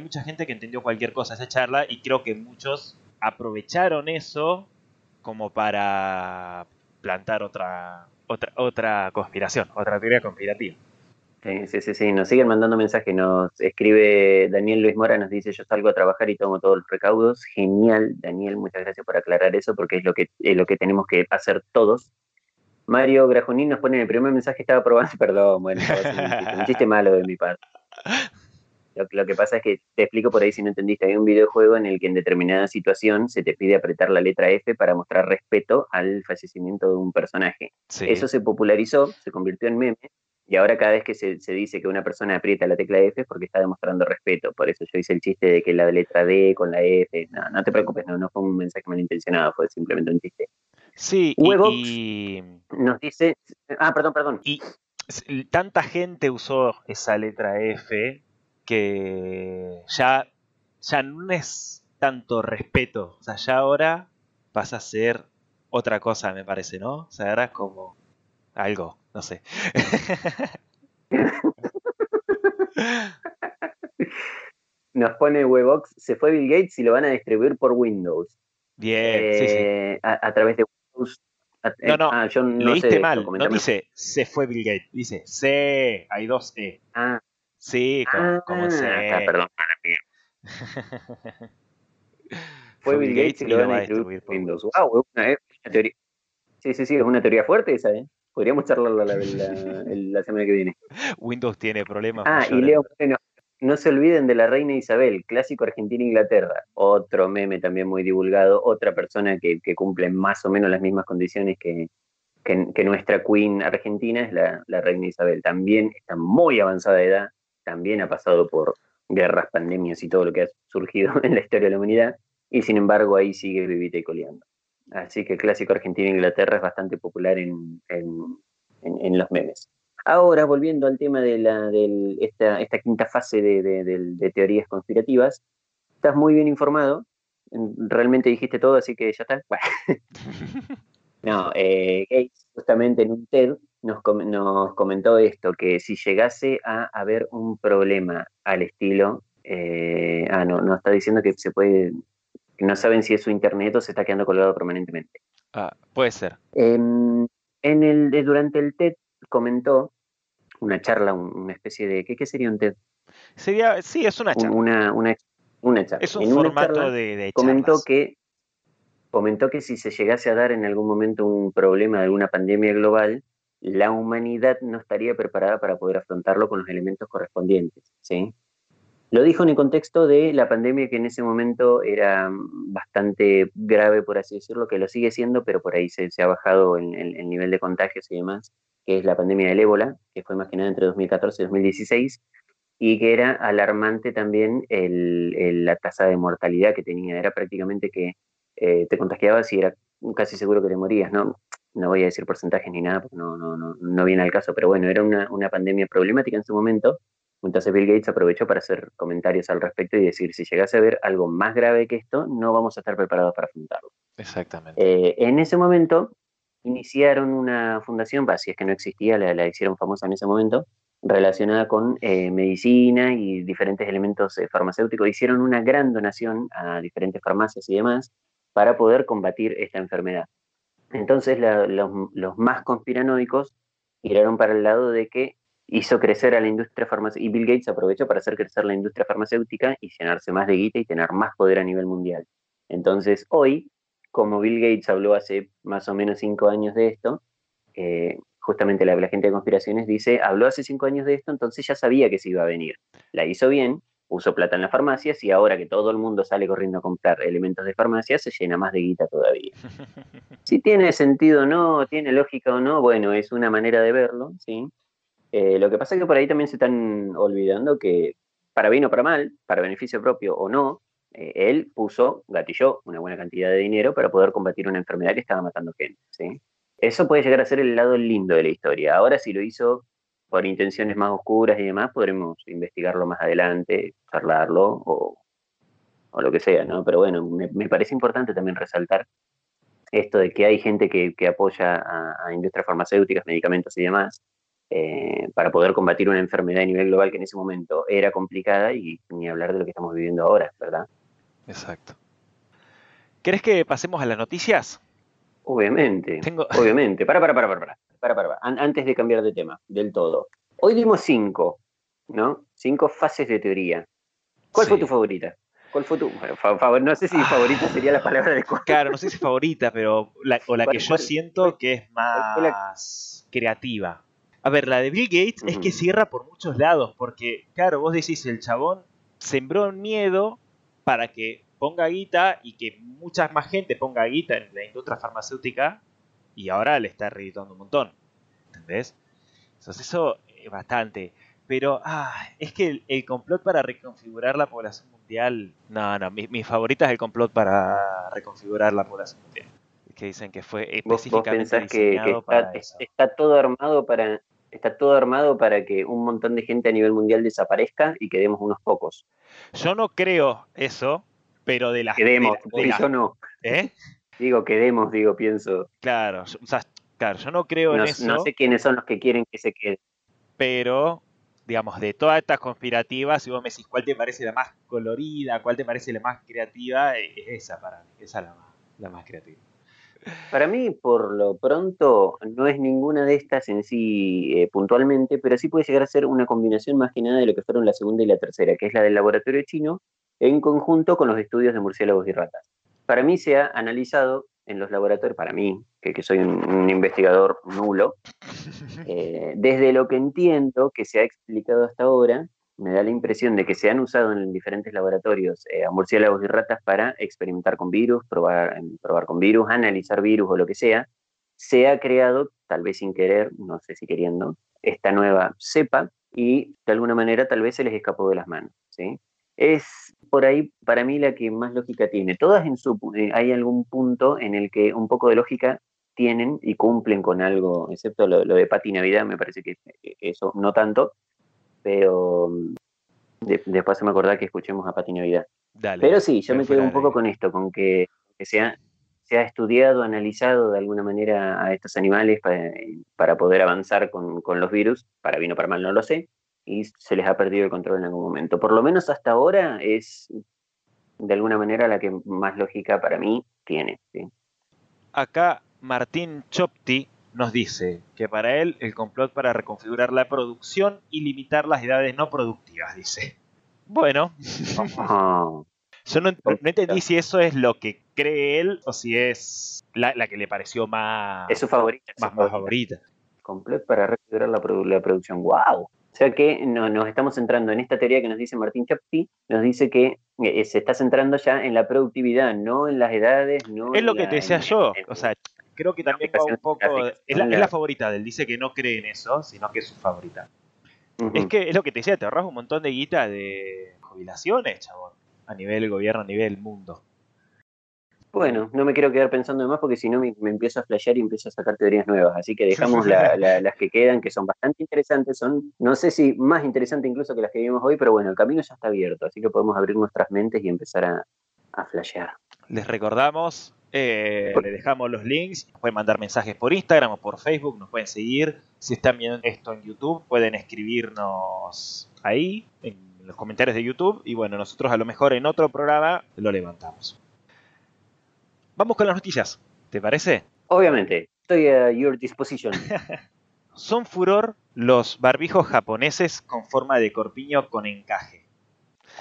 mucha gente que entendió cualquier cosa esa charla y creo que muchos aprovecharon eso como para plantar otra, otra, otra conspiración, otra teoría conspirativa. Sí, sí, sí, sí, nos siguen mandando mensajes, nos escribe Daniel Luis Mora, nos dice yo salgo a trabajar y tomo todos los recaudos. Genial, Daniel, muchas gracias por aclarar eso porque es lo que, es lo que tenemos que hacer todos. Mario Grajonín nos pone en el primer mensaje, estaba probando, <laughs> perdón, bueno, un chiste, <laughs> malo de mi parte. Lo, que pasa es que te explico por ahí si no entendiste, hay un videojuego en el que en determinada situación se te pide apretar la letra F para mostrar respeto al fallecimiento de un personaje. Eso se popularizó, se convirtió en meme y ahora cada vez que se, dice que una persona aprieta la tecla F es porque está demostrando respeto. Por eso yo hice el chiste de que la letra D con la F. No, no te preocupes, no, no fue un mensaje malintencionado, fue simplemente un chiste. Sí, y, nos dice. Ah, perdón, perdón. Y tanta gente usó esa letra F que ya, ya no es tanto respeto. O sea, ya ahora pasa a ser otra cosa, me parece, ¿no? O sea, ahora es como algo no sé. <laughs> Nos pone Webox, se fue Bill Gates y lo van a distribuir por Windows. Bien, sí, sí. Eh, a, través de Windows. no, no, ah, yo no leíste mal. No dice se fue Bill Gates, dice se, hay dos E. Ah. Sí, como, ah, se. perdón, <laughs> fue Bill Gates y lo van a distribuir por Windows. Wow, es una teoría. Sí, sí, sí, es una teoría fuerte esa, ¿eh? Podríamos charlarla la, <laughs> la, semana que viene. Windows tiene problemas. Ah, y Leo bueno, no se olviden de la reina Isabel, clásico Argentina-Inglaterra. Otro meme también muy divulgado, otra persona que, cumple más o menos las mismas condiciones que, que, nuestra queen argentina es la, reina Isabel. También está muy avanzada de edad, también ha pasado por guerras, pandemias y todo lo que ha surgido <laughs> en la historia de la humanidad, y sin embargo ahí sigue vivita y coleando. Así que el clásico Argentina-Inglaterra es bastante popular en, los memes. Ahora, volviendo al tema de, la, esta, esta, quinta fase de, teorías conspirativas, estás muy bien informado, realmente dijiste todo, así que ya está. <laughs> no, eh, Gates justamente en un TED nos, nos, comentó esto, que si llegase a haber un problema al estilo, eh, ah, no, no está diciendo que se puede no saben si es su internet o se está quedando colgado permanentemente. Ah, puede ser. en el, durante el TED comentó una charla, una especie de. ¿Qué, sería un TED? Sería, sí, es una charla. Una, una, charla. Es un formato de, de comentó que comentó que si se llegase a dar en algún momento un problema de alguna pandemia global, la humanidad no estaría preparada para poder afrontarlo con los elementos correspondientes, ¿sí? Lo dijo en el contexto de la pandemia que en ese momento era bastante grave, por así decirlo, que lo sigue siendo, pero por ahí se, ha bajado el, el, nivel de contagios y demás, que es la pandemia del ébola, que fue más que nada entre 2014 y 2016, y que era alarmante también el, la tasa de mortalidad que tenía. Era prácticamente que eh, te contagiabas y era casi seguro que te morías, ¿no? No voy a decir porcentajes ni nada, porque no, no, no, no viene al caso, pero bueno, era una, una pandemia problemática en su momento entonces Bill Gates aprovechó para hacer comentarios al respecto y decir, si llegase a ver algo más grave que esto, no vamos a estar preparados para afrontarlo. Exactamente. Eh, en ese momento iniciaron una fundación, si es que no existía, la, hicieron famosa en ese momento, relacionada con eh, medicina y diferentes elementos eh, farmacéuticos. Hicieron una gran donación a diferentes farmacias y demás para poder combatir esta enfermedad. Entonces los, más conspiranoicos giraron para el lado de que hizo crecer a la industria farmacéutica y Bill Gates aprovechó para hacer crecer la industria farmacéutica y llenarse más de guita y tener más poder a nivel mundial. Entonces, hoy, como Bill Gates habló hace más o menos cinco años de esto, eh, justamente la, la, gente de conspiraciones dice, habló hace cinco años de esto, entonces ya sabía que se iba a venir. La hizo bien, puso plata en las farmacias y ahora que todo el mundo sale corriendo a comprar elementos de farmacia, se llena más de guita todavía. <laughs> Si tiene sentido o no, tiene lógica o no, bueno, es una manera de verlo, ¿sí? Eh, lo que pasa es que por ahí también se están olvidando que, para bien o para mal, para beneficio propio o no, eh, él puso, gatilló una buena cantidad de dinero para poder combatir una enfermedad que estaba matando gente. ¿sí? Eso puede llegar a ser el lado lindo de la historia. Ahora, si lo hizo por intenciones más oscuras y demás, podremos investigarlo más adelante, charlarlo o, lo que sea, ¿no? Pero bueno, me, parece importante también resaltar esto de que hay gente que, apoya a, industrias farmacéuticas, medicamentos y demás, eh, para poder combatir una enfermedad a nivel global que en ese momento era complicada y ni hablar de lo que estamos viviendo ahora, ¿verdad? Exacto. ¿Crees que pasemos a las noticias? Obviamente, <laughs> obviamente. Para, para, para, para. para, para, antes de cambiar de tema del todo. Hoy dimos cinco, ¿no? Cinco fases de teoría. ¿Cuál fue tu favorita? ¿Cuál fue tu no sé si ah. favorita sería la palabra de Claro, no sé si favorita, pero la, o la que yo siento que es más creativa. A ver, la de Bill Gates es que cierra por muchos lados, porque, claro, vos decís, el chabón sembró miedo para que ponga guita y que mucha más gente ponga guita en la industria farmacéutica y ahora le está reeditando un montón. ¿Entendés? Entonces eso es bastante. Pero, ah, es que el, complot para reconfigurar la población mundial. No, no, mi, mi favorita es el complot para reconfigurar la población mundial. Que dicen que fue específicamente ¿Vos, que, está, está, todo armado para está todo armado para que un montón de gente a nivel mundial desaparezca y quedemos unos pocos. Yo no creo eso, pero de las... Quedemos, yo no. ¿Eh? Digo, quedemos, digo, pienso. Claro, o sea, claro, yo no creo en eso. No sé quiénes son los que quieren que se quede. Pero, digamos, de todas estas conspirativas, si vos me decís cuál te parece la más colorida, cuál te parece la más creativa, es esa para mí, esa es la la más creativa. Para mí, por lo pronto, no es ninguna de estas en sí eh, puntualmente, pero sí puede llegar a ser una combinación más que nada de lo que fueron la segunda y la tercera, que es la del laboratorio chino, en conjunto con los estudios de murciélagos y ratas. Para mí se ha analizado en los laboratorios, para mí, que, soy un, investigador nulo, <laughs> eh, desde lo que entiendo que se ha explicado hasta ahora, me da la impresión de que se han usado en diferentes laboratorios eh, a murciélagos y ratas para experimentar con virus, probar, probar con virus, analizar virus o lo que sea, se ha creado, tal vez sin querer, no sé si queriendo, esta nueva cepa y de alguna manera tal vez se les escapó de las manos. ¿sí? Es por ahí para mí la que más lógica tiene. Todas en su, eh, hay algún punto en el que un poco de lógica tienen y cumplen con algo, excepto lo, lo de Pati Navidad, me parece que eso no tanto, pero mm, después se me acordaba que escuchemos a Pati Navidad. pero sí, yo me quedo un poco con esto, con que, se, ha, se, ha, estudiado, analizado de alguna manera a estos animales para, poder avanzar con, los virus, para bien o para mal no lo sé, y se les ha perdido el control en algún momento. Por lo menos hasta ahora es de alguna manera la que más lógica para mí tiene. Acá Martín Chopti nos dice que para él el complot para reconfigurar la producción y limitar las edades no productivas, dice. Bueno, yo no, entendí si eso es lo que cree él o si es la, que le pareció más, es su favorita, más, favorita. Complot para reconfigurar la, producción, wow. O sea que nos estamos centrando en esta teoría que nos dice Martín Chapti, nos dice que eh, se está centrando ya en la productividad, no en las edades, no Es lo que te decía yo, o sea, creo que también va un poco. Es la, favorita de él, dice que no cree en eso, sino que es su favorita. Es que es lo que te decía, te ahorras un montón de guita de jubilaciones, chabón. A nivel gobierno, a nivel mundo. Bueno, no me quiero quedar pensando más porque si no me, empiezo a flashear y empiezo a sacar teorías nuevas. Así que dejamos <laughs> las que quedan, que son bastante interesantes. Son, no sé si más interesantes incluso que las que vimos hoy, pero bueno, el camino ya está abierto. Así que podemos abrir nuestras mentes y empezar a, a flashear. Les recordamos eh, le dejamos los links, pueden mandar mensajes por Instagram o por Facebook, nos pueden seguir. Si están viendo esto en YouTube, pueden escribirnos ahí, en los comentarios de YouTube. Y bueno, nosotros a lo mejor en otro programa lo levantamos. Vamos con las noticias, ¿te parece? Obviamente, estoy a your disposition. <laughs> Son furor los barbijos japoneses con forma de corpiño con encaje.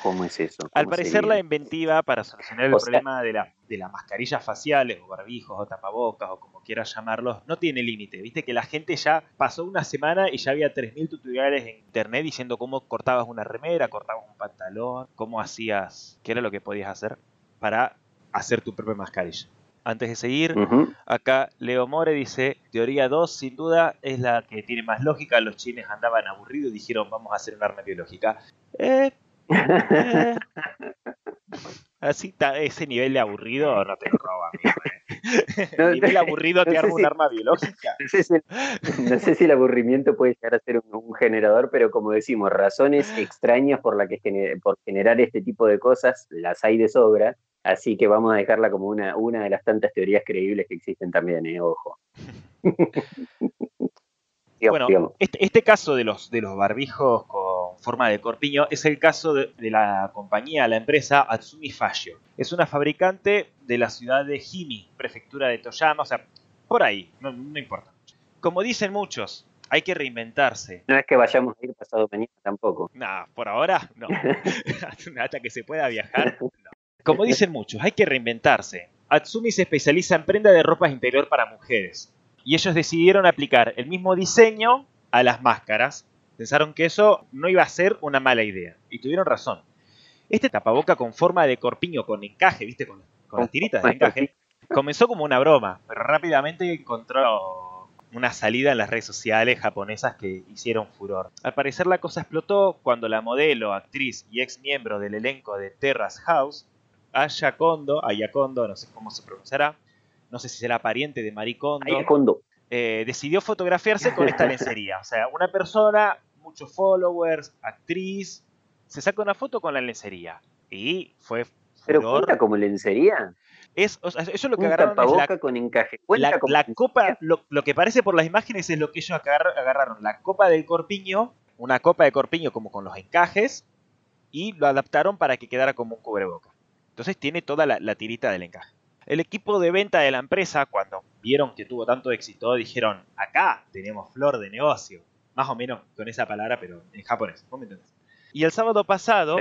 ¿Cómo es eso? Al parecer la inventiva para solucionar el problema de, la, de las mascarillas faciales o barbijos o tapabocas o como quieras llamarlos no tiene límite. Viste que la gente ya pasó una semana y ya había 3.000 tutoriales en internet diciendo cómo cortabas una remera, cortabas un pantalón, cómo hacías, qué era lo que podías hacer para hacer tu propia mascarilla. Antes de seguir, acá Leo More dice, teoría 2 sin duda es la que tiene más lógica, los chines andaban aburridos y dijeron vamos a hacer un arma biológica. Eh, <laughs> Así, ese nivel de aburrido no te roba, amigo. ¿eh? <laughs> nivel aburrido te arma un arma biológica. No sé, si, el aburrimiento puede llegar a ser un, generador, pero como decimos, razones extrañas por, la que por generar este tipo de cosas las hay de sobra. Así que vamos a dejarla como una, una de las tantas teorías creíbles que existen también, ¿eh? ojo. <laughs> bueno, este, este, caso de los, de los barbijos con forma de corpiño es el caso de, la compañía, la empresa Atsumi Fashion. Es una fabricante de la ciudad de Himi, prefectura de Toyama, o sea, por ahí, no, importa. como dicen muchos, hay que reinventarse. No es que vayamos a ir pasado mañana tampoco. No, por ahora no. <laughs> <laughs> Hasta que se pueda viajar, no. Como dicen muchos, hay que reinventarse. Atsumi se especializa en prenda de ropa interior para mujeres. Y ellos decidieron aplicar el mismo diseño a las máscaras. Pensaron que eso no iba a ser una mala idea. Y tuvieron razón. Este tapaboca con forma de corpiño, con encaje, ¿viste? Con, las tiritas de encaje. Comenzó como una broma, pero rápidamente encontró una salida en las redes sociales japonesas que hicieron furor. Al parecer la cosa explotó cuando la modelo, actriz y ex miembro del elenco de Terrace House, Aya Kondo, Kondo, no sé cómo se pronunciará, no sé si será pariente de Marie Kondo, eh, decidió fotografiarse con esta lencería. O sea, una persona, muchos followers, actriz, se saca una foto con la lencería. Y fue ¿Pero cuenta como lencería? Es, eso es lo que agarraron. la, con encaje. La, copa, lo, que parece por las imágenes es lo que ellos agarraron. La copa del corpiño, una copa de corpiño como con los encajes, y lo adaptaron para que quedara como un cubreboca. Entonces tiene toda la, tirita del encaje. El equipo de venta de la empresa, cuando vieron que tuvo tanto éxito, dijeron, acá tenemos flor de negocio. Más o menos con esa palabra, pero en japonés. ¿Cómo me entendés? Y el sábado pasado,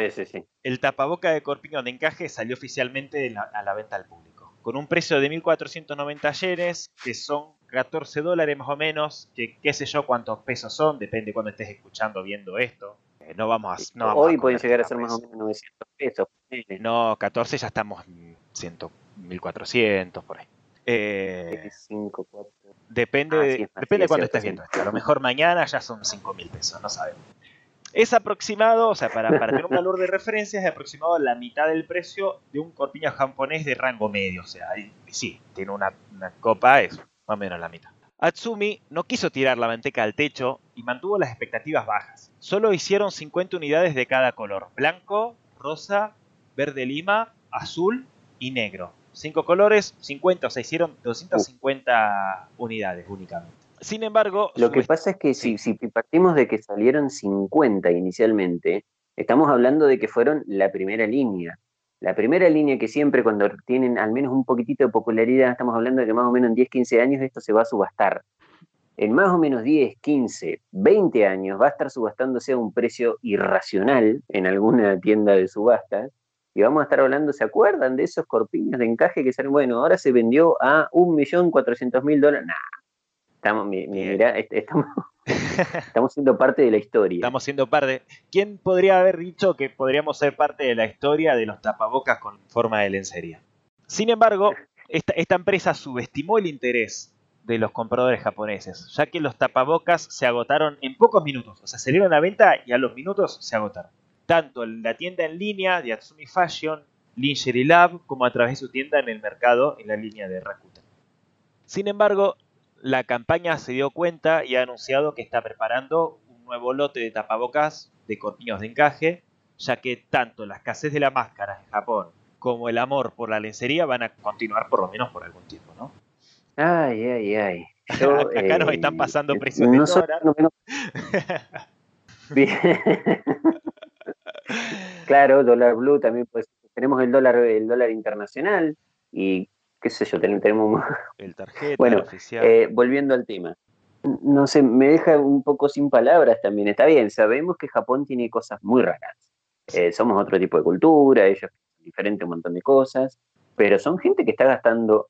el tapaboca de corpiño de encaje salió oficialmente a la venta al público. Con un precio de 1.490 yenes, que son 14 dólares más o menos, que qué sé yo cuántos pesos son, depende cuando estés escuchando, viendo esto. Eh, no vamos a, Hoy pueden llegar a ser más o menos 900 pesos. No, 14 ya estamos 100, 1400 por ahí. Eh, depende, ah, de, depende de cuándo estés viendo esto. A lo mejor mañana ya son 5 mil pesos, no sabemos. Es aproximado, o sea, para, para tener un valor de referencia, es aproximado la mitad del precio de un corpiño japonés de rango medio. O sea, sí, tiene una, una copa, es más o menos la mitad. Atsumi no quiso tirar la manteca al techo y mantuvo las expectativas bajas. Solo hicieron 50 unidades de cada color, blanco, rosa, verde lima, azul y negro. Cinco colores, 50, o sea, hicieron 250 unidades únicamente. Sin embargo... Lo que pasa es que si, si partimos de que salieron 50 inicialmente, estamos hablando de que fueron la primera línea. La primera línea que siempre cuando tienen al menos un poquitito de popularidad, estamos hablando de que más o menos en 10, 15 años esto se va a subastar. En más o menos 10, 15, 20 años va a estar subastándose a un precio irracional en alguna tienda de subastas. Y vamos a estar hablando, ¿se acuerdan de esos corpiños de encaje que salen? Bueno, ahora se vendió a 1.400.000 dólares. Nah, estamos, mira, estamos, Estamos siendo parte de la historia. Estamos siendo parte. ¿Quién podría haber dicho que podríamos ser parte de la historia de los tapabocas con forma de lencería? Sin embargo, esta, esta empresa subestimó el interés de los compradores japoneses, ya que los tapabocas se agotaron en pocos minutos. O sea, salieron a venta y a los minutos se agotaron. Tanto en la tienda en línea de Atsumi Fashion, Lingerie Lab, como a través de su tienda en el mercado en la línea de Rakuten. Sin embargo, la campaña se dio cuenta y ha anunciado que está preparando un nuevo lote de tapabocas de corpiños de encaje, ya que tanto la escasez de la máscara en Japón como el amor por la lencería van a continuar por lo menos por algún tiempo, ¿no? Ay, ay, ay. <laughs> Acá nos están pasando precios de dólar. <laughs> <laughs> claro, dólar blue también pues tenemos el dólar el dólar internacional y qué sé yo, tenemos... <laughs> El tarjeta, bueno, eh, volviendo al tema. No sé, me deja un poco sin palabras también. Está bien, sabemos que Japón tiene cosas muy raras. Eh, somos otro tipo de cultura, ellos diferente un montón de cosas, pero son gente que está gastando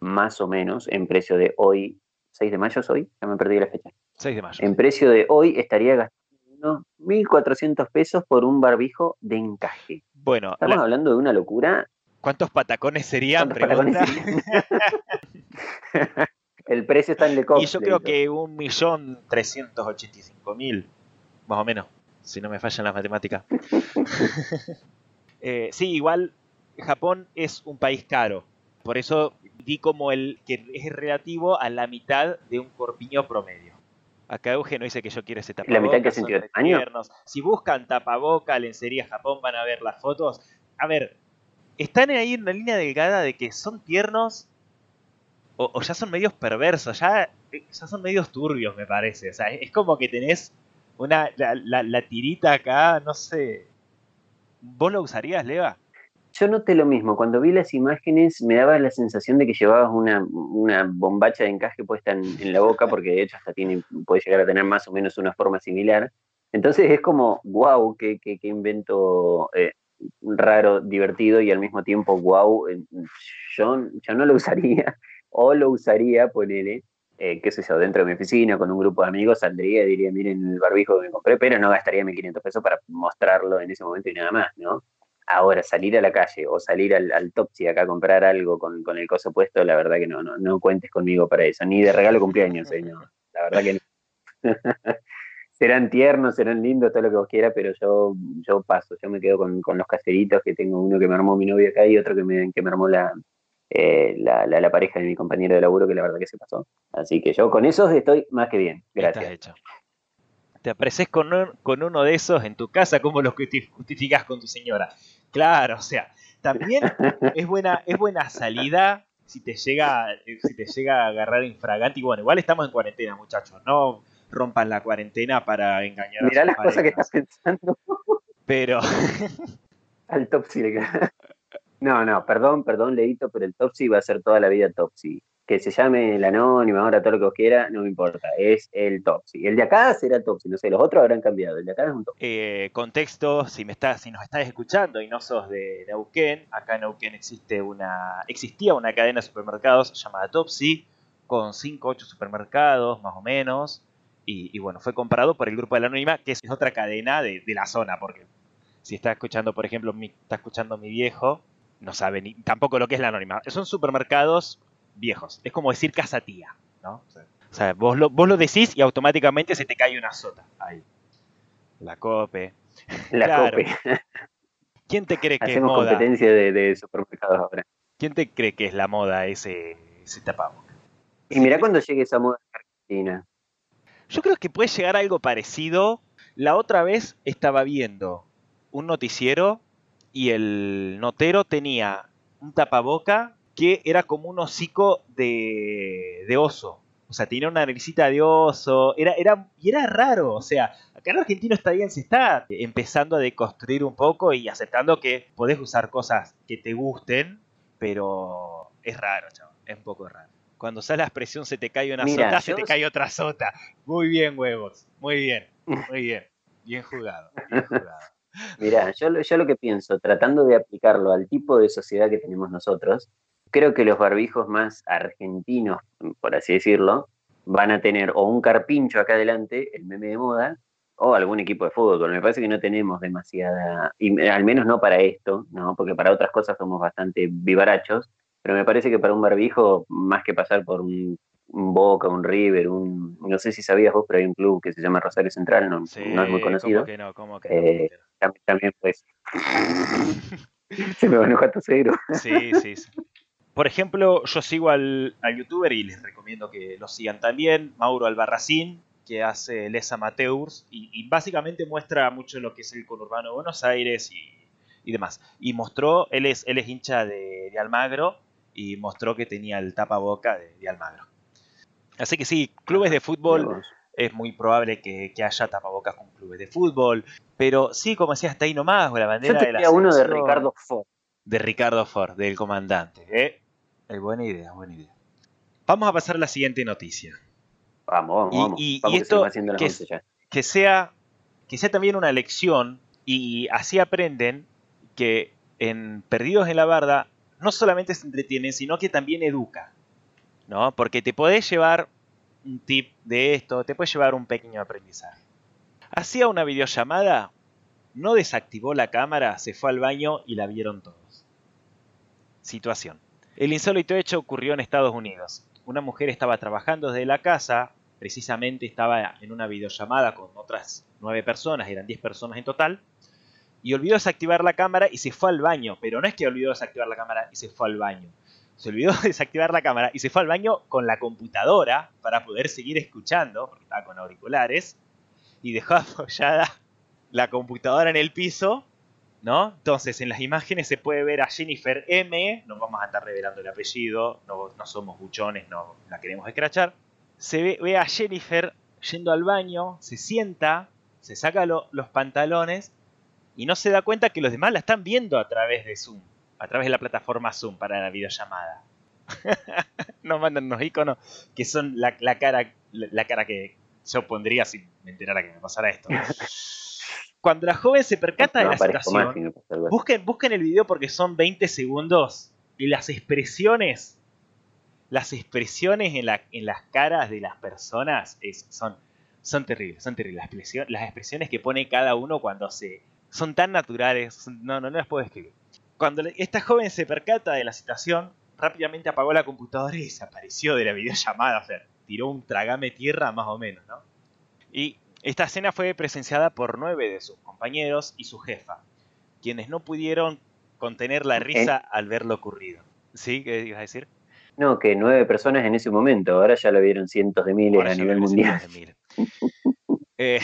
más o menos en precio de hoy, 6 de mayo es hoy, ya me perdí la fecha. 6 de mayo. En precio de hoy estaría gastando unos 1.400 pesos por un barbijo de encaje. Bueno, estamos hablando de una locura ¿Cuántos patacones serían? <laughs> el precio está en Y yo creo que un millón trescientos ochenta y cinco mil, más o menos, si no me fallan las matemáticas. <laughs> Eh, sí, igual Japón es un país caro. Por eso di como el que es relativo a la mitad de un corpiño promedio. Acá Eugenio dice que yo quiero ese tapabocas. ¿La mitad que sentido de año? Si buscan tapaboca, lencería Japón, van a ver las fotos. A ver, están ahí en una línea delgada de que son tiernos o, ya son medios perversos, ya, ya son medios turbios, me parece. O sea, es como que tenés una la, tirita acá, no sé. ¿Vos lo usarías, Leva? Yo noté lo mismo. Cuando vi las imágenes me daba la sensación de que llevabas una, bombacha de encaje puesta en, la boca, porque de hecho hasta tiene, puede llegar a tener más o menos una forma similar. Entonces es como, wow, qué, qué, invento eh, raro, divertido y al mismo tiempo, wow, yo, yo no lo usaría, <laughs> o lo usaría, ponele, eh, qué sé yo, dentro de mi oficina con un grupo de amigos, saldría y diría, miren el barbijo que me compré, pero no gastaría 1.500 pesos para mostrarlo en ese momento y nada más, ¿no? Ahora, salir a la calle o salir al, al Topsy acá a comprar algo con, el coso puesto, la verdad que no, no, no cuentes conmigo para eso, ni de regalo cumpleaños, ¿eh? <laughs> la verdad que no. <laughs> serán tiernos, serán lindos, todo lo que vos quieras, pero yo, yo paso, yo me quedo con, los caseritos, que tengo uno que me armó mi novia acá y otro que me, que me armó la, eh, la, la, pareja de mi compañero de laburo, que la verdad que se pasó. Así que yo con esos estoy más que bien. Gracias. hecho. Te apreces con, con uno de esos en tu casa, como los justificas con tu señora. Claro, o sea, también <laughs> es buena, es buena salida si te llega, si te llega a agarrar infragante. Y bueno, igual estamos en cuarentena, muchachos. No rompan la cuarentena para engañar Mirá las cosas que estás pensando. Pero. <laughs> Al Topsy le <laughs> No, no, perdón, perdón, Leito, pero el Topsy va a ser toda la vida Topsy que se llame el anónimo, ahora todo lo que vos quieras, no me importa, es el Topsy. El de acá será Topsy, no sé, los otros habrán cambiado, el de acá es un Topsy. Eh, contexto, si, me estás, si nos estás escuchando y no sos de Neuquén, acá en Neuquén existe una, existía una cadena de supermercados llamada Topsy, con 5 o 8 supermercados más o menos, y, bueno, fue comprado por el grupo de la Anónima, que es otra cadena de, la zona, porque si está escuchando, por ejemplo, mi, está escuchando mi viejo, no sabe ni tampoco lo que es la Anónima. Son supermercados viejos. Es como decir casa tía, ¿no? O sea, vos lo, vos lo decís y automáticamente se te cae una sota ahí. La cope. La cope. ¿Quién te cree que es moda? competencia de, de, supermercados ahora. ¿Quién te cree que es la moda ese, ese tapabocas? Y mira cuando llegue esa moda en Argentina. Yo creo que puede llegar algo parecido. La otra vez estaba viendo un noticiero y el notero tenía un tapaboca que era como un hocico de, oso. O sea, tenía una naricita de oso. Era, era, y era raro. O sea, acá en Argentina está bien, se está empezando a deconstruir un poco y aceptando que podés usar cosas que te gusten, pero es raro, chaval. Es un poco raro. Cuando sale la expresión se te cae una sota, se te cae otra sota. Muy bien, huevos. Muy bien. Muy bien. Bien jugado. Bien jugado. <laughs> Mira, yo, yo lo que pienso, tratando de aplicarlo al tipo de sociedad que tenemos nosotros, creo que los barbijos más argentinos, por así decirlo, van a tener o un carpincho acá adelante, el meme de moda, o algún equipo de fútbol. Me parece que no tenemos demasiada, y al menos no para esto, ¿no? porque para otras cosas somos bastante vivarachos, pero me parece que para un barbijo, más que pasar por un, Boca, un River, un no sé si sabías vos, pero hay un club que se llama Rosario Central, no, no es muy conocido. ¿cómo que no? ¿Cómo que no? Eh, también, pues <laughs> se me va a enojar tu cero. sí, sí, sí. Por ejemplo, yo sigo al, youtuber y les recomiendo que lo sigan también, Mauro Albarracín, que hace Les Amateurs y, básicamente muestra mucho lo que es el conurbano de Buenos Aires y, demás. Y mostró, él es, él es hincha de, Almagro y mostró que tenía el tapaboca de, de Almagro. Así que sí, clubes de fútbol es muy probable que, haya tapabocas con clubes de fútbol. Pero sí, como decía, hasta ahí nomás, la bandera Yo de la uno de Ricardo Ford. De Ricardo Ford, del comandante. ¿eh? Es buena idea, buena idea. Vamos a pasar a la siguiente noticia. Vamos, vamos, y, esto que, sea, que sea también una lección y así aprenden que en Perdidos en la Barda no solamente se entretienen, sino que también educa. ¿no? Porque te podés llevar un tip de esto, te puedes llevar un pequeño aprendizaje. Hacía una videollamada, no desactivó la cámara, se fue al baño y la vieron todos. Situación. El insólito hecho ocurrió en Estados Unidos. Una mujer estaba trabajando desde la casa, precisamente estaba en una videollamada con otras nueve personas, eran diez personas en total, y olvidó desactivar la cámara y se fue al baño. Pero no es que olvidó desactivar la cámara y se fue al baño. Se olvidó <laughs> desactivar la cámara y se fue al baño con la computadora para poder seguir escuchando, porque estaba con auriculares, y dejó <laughs> apoyada la computadora en el piso ¿no? Entonces, en las imágenes se puede ver a Jennifer M, no vamos a estar revelando el apellido, no, somos buchones, no la queremos escrachar. Se ve, a Jennifer yendo al baño, se sienta, se saca los pantalones y no se da cuenta que los demás la están viendo a través de Zoom. a través de la plataforma Zoom para la videollamada. <laughs> Nos mandan unos iconos que son la, cara, la, cara que yo pondría si me enterara que me pasara esto. <laughs> Cuando la joven se percata de la situación, busquen, busquen el video porque son 20 segundos y las expresiones, las expresiones en, la, en las caras de las personas son, son terribles, son terribles. Las, las expresiones que pone cada uno cuando se... Son tan naturales, no, no, no las puedo describir. Cuando esta joven se percata de la situación, rápidamente apagó la computadora y desapareció de la videollamada. O sea, tiró un tragame tierra más o menos, ¿no? Y esta escena fue presenciada por nueve de sus compañeros y su jefa, quienes no pudieron contener la risa al ver lo ocurrido. ¿Sí? ¿Qué ibas a decir? No, que nueve personas en ese momento, ahora ya lo vieron cientos de miles a nivel mundial. <laughs> Eh,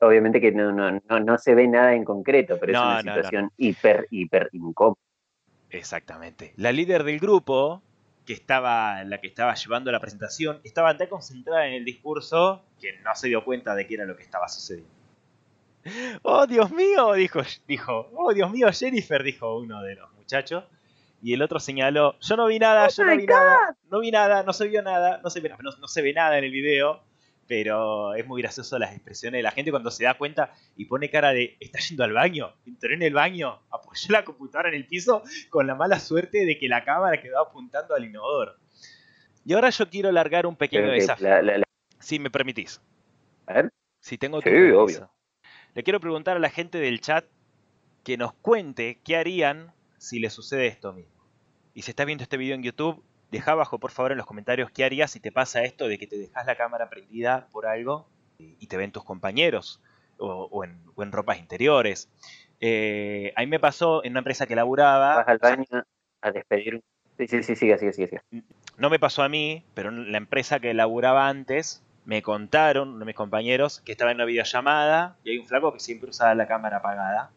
obviamente que no, no, no, se ve nada en concreto, pero es una situación hiper, hiper incómoda. Exactamente. La líder del grupo, que estaba, la que estaba llevando la presentación, estaba tan concentrada en el discurso que no se dio cuenta de qué era lo que estaba sucediendo. <laughs> Oh, Dios mío, dijo, dijo, oh, Dios mío, Jennifer, dijo uno de los muchachos. Y el otro señaló, yo no vi nada, yo no vi nada, no vi nada, no se vio nada, no se, no se ve nada en el video pero es muy gracioso las expresiones de la gente cuando se da cuenta y pone cara de, ¿está yendo al baño? Entró en el baño, apoyó la computadora en el piso con la mala suerte de que la cámara quedó apuntando al inodoro. Y ahora yo quiero largar un pequeño desafío. Si me permitís. A ver. Si tengo sí, obvio. Le quiero preguntar a la gente del chat que nos cuente qué harían si les sucede esto mismo. Y si estás viendo este video en YouTube, Deja abajo, por favor, en los comentarios qué harías si te pasa esto de que te dejas la cámara prendida por algo y te ven tus compañeros o, en, ropas interiores. Eh, a mí me pasó en una empresa que laburaba. Vas al baño a despedir. Sí, sí, sí, sigue, sigue, sigue. No me pasó a mí, pero en la empresa que laburaba antes me contaron, uno de mis compañeros, que estaba en una videollamada y hay un flaco que siempre usaba la cámara apagada.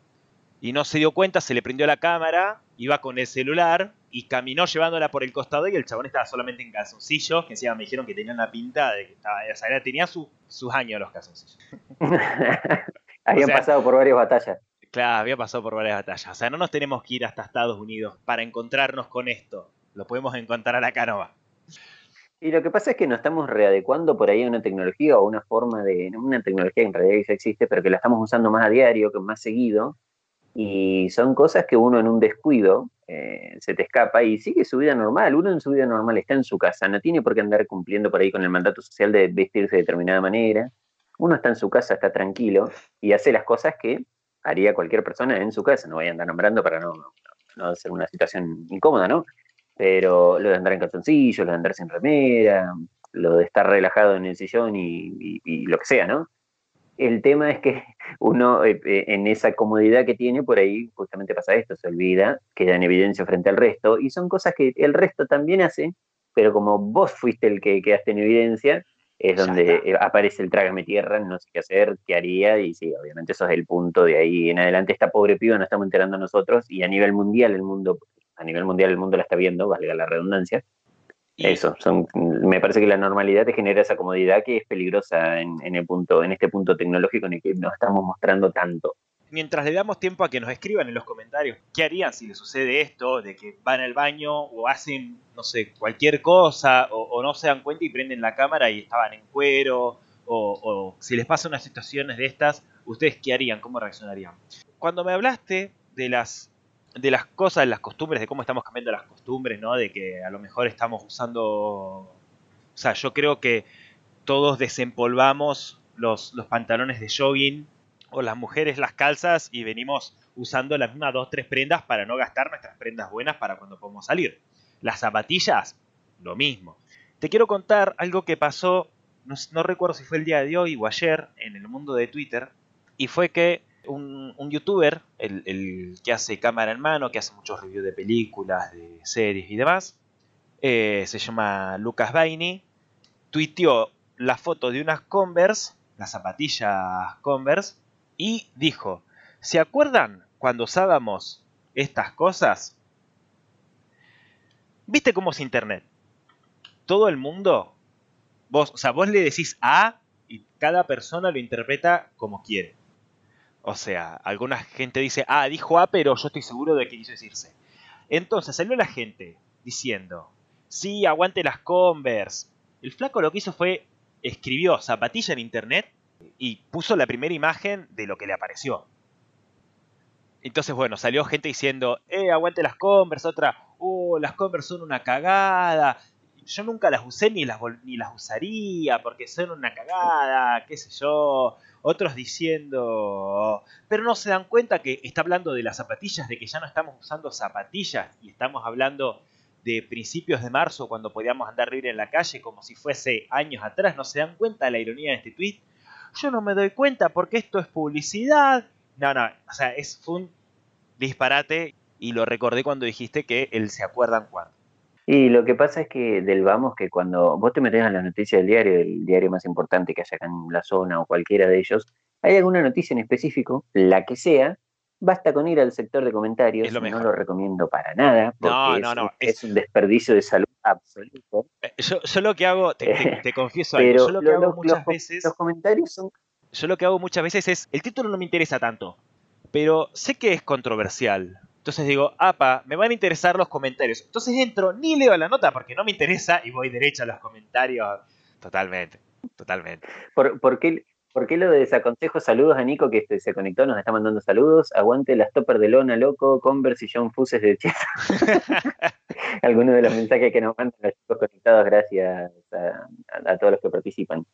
Y no se dio cuenta, se le prendió la cámara, iba con el celular y caminó llevándola por el costado y el chabón estaba solamente en calzoncillos, que encima me dijeron que tenía una pinta de que estaba, o sea, tenía sus años los calzoncillos. <laughs> Habían pasado por varias batallas. Claro, había pasado por varias batallas. O sea, no nos tenemos que ir hasta Estados Unidos para encontrarnos con esto. Lo podemos encontrar a la canoa. Y lo que pasa es que nos estamos readecuando por ahí a una tecnología o una forma de, una tecnología que en realidad ya existe, pero que la estamos usando más a diario, que más seguido, y son cosas que uno en un descuido eh, se te escapa y sigue su vida normal. Uno en su vida normal está en su casa, no tiene por qué andar cumpliendo por ahí con el mandato social de vestirse de determinada manera. Uno está en su casa, está tranquilo y hace las cosas que haría cualquier persona en su casa. No voy a andar nombrando para no, no, hacer una situación incómoda, ¿no? Pero lo de andar en calzoncillos, lo de andar sin remera, lo de estar relajado en el sillón y lo que sea, ¿no? El tema es que uno eh, eh, en esa comodidad que tiene, por ahí justamente pasa esto, se olvida, queda en evidencia frente al resto, y son cosas que el resto también hace, pero como vos fuiste el que quedaste en evidencia, es donde eh, aparece el trágame tierra, no sé qué hacer, qué haría, y sí, obviamente eso es el punto de ahí en adelante. Esta pobre piba no estamos enterando nosotros, y a nivel mundial el mundo, a nivel mundial el mundo la está viendo, valga la redundancia, eso, son, me parece que la normalidad te genera esa comodidad que es peligrosa en, el punto, en este punto tecnológico en el que nos estamos mostrando tanto. Mientras le damos tiempo a que nos escriban en los comentarios qué harían si les sucede esto, de que van al baño o hacen, no sé, cualquier cosa, o, no se dan cuenta y prenden la cámara y estaban en cuero, o, o si les pasa unas situaciones de estas, ¿ustedes qué harían? ¿Cómo reaccionarían? Cuando me hablaste de las de las cosas, las costumbres, de cómo estamos cambiando las costumbres, ¿no? De que a lo mejor estamos usando. O sea, yo creo que todos desempolvamos los, los pantalones de jogging o las mujeres las calzas y venimos usando las mismas dos, tres prendas para no gastar nuestras prendas buenas para cuando podemos salir. Las zapatillas, lo mismo. Te quiero contar algo que pasó, no, no recuerdo si fue el día de hoy o ayer, en el mundo de Twitter, y fue que un, youtuber, el, que hace cámara en mano, que hace muchos reviews de películas, de series y demás, eh, se llama Lucas Baini, tuiteó la foto de unas Converse, las zapatillas Converse, y dijo, ¿se acuerdan cuando usábamos estas cosas? ¿Viste cómo es Internet? Todo el mundo, vos, o sea, vos le decís A y cada persona lo interpreta como quiere. O sea, alguna gente dice, ah, dijo A, pero yo estoy seguro de que quiso decirse. Entonces salió la gente diciendo, sí, aguante las Converse. El flaco lo que hizo fue, escribió zapatilla en internet y puso la primera imagen de lo que le apareció. Entonces, bueno, salió gente diciendo, eh, aguante las Converse, otra, oh, las Converse son una cagada. Yo nunca las usé ni las, ni las usaría porque son una cagada, qué sé yo. Otros diciendo, pero no se dan cuenta que está hablando de las zapatillas, de que ya no estamos usando zapatillas y estamos hablando de principios de marzo cuando podíamos andar libre en la calle como si fuese años atrás. ¿No se dan cuenta de la ironía de este tweet? Yo no me doy cuenta porque esto es publicidad. No, no, o sea, es un disparate y lo recordé cuando dijiste que él se acuerdan cuándo. Y lo que pasa es que del vamos que cuando vos te metes en las noticias del diario, el diario más importante que haya acá en la zona o cualquiera de ellos, hay alguna noticia en específico, la que sea, basta con ir al sector de comentarios, no lo recomiendo para nada, porque no, no, es, un desperdicio de salud absoluto. Eh, yo, lo que hago, te, <laughs> confieso algo, yo lo que hago muchas veces... Los comentarios son... Yo lo que hago muchas veces es, el título no me interesa tanto, pero sé que es controversial, entonces digo, apa, me van a interesar los comentarios. Entonces entro, ni leo la nota porque no me interesa y voy derecho a los comentarios. Totalmente, totalmente. ¿Por, por, qué, lo de desaconsejo? Saludos a Nico que este, se conectó, nos está mandando saludos. Aguante las topper de lona, loco, Converse y John Fuses de Chesa. <laughs> Algunos de los mensajes que nos mandan los chicos conectados, gracias a todos los que participan.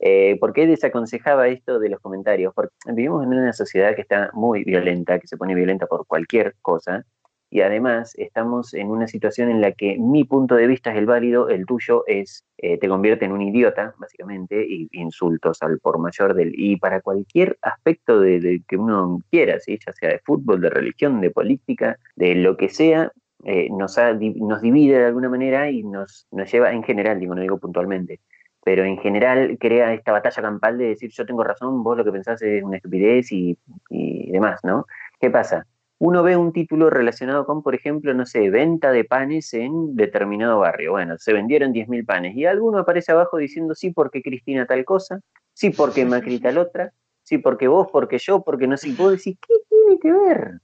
Eh, ¿Por qué desaconsejaba esto de los comentarios? Porque vivimos en una sociedad que está muy violenta, que se pone violenta por cualquier cosa, y además estamos en una situación en la que mi punto de vista es el válido, el tuyo es, eh, te convierte en un idiota, básicamente, y insultos al por mayor del, y para cualquier aspecto de, que uno quiera, ¿sí? ya sea de fútbol, de religión, de política, de lo que sea, eh, nos, divide de alguna manera y nos, nos lleva en general, digo, no digo puntualmente, pero en general crea esta batalla campal de decir yo tengo razón, vos lo que pensás es una estupidez y, demás, ¿no? ¿Qué pasa? Uno ve un título relacionado con, por ejemplo, no sé, venta de panes en determinado barrio. Bueno, se vendieron 10.000 panes y alguno aparece abajo diciendo sí porque Cristina tal cosa, sí porque Macri tal otra, sí porque vos, porque yo, porque no sé, vos decís, ¿qué tiene que ver?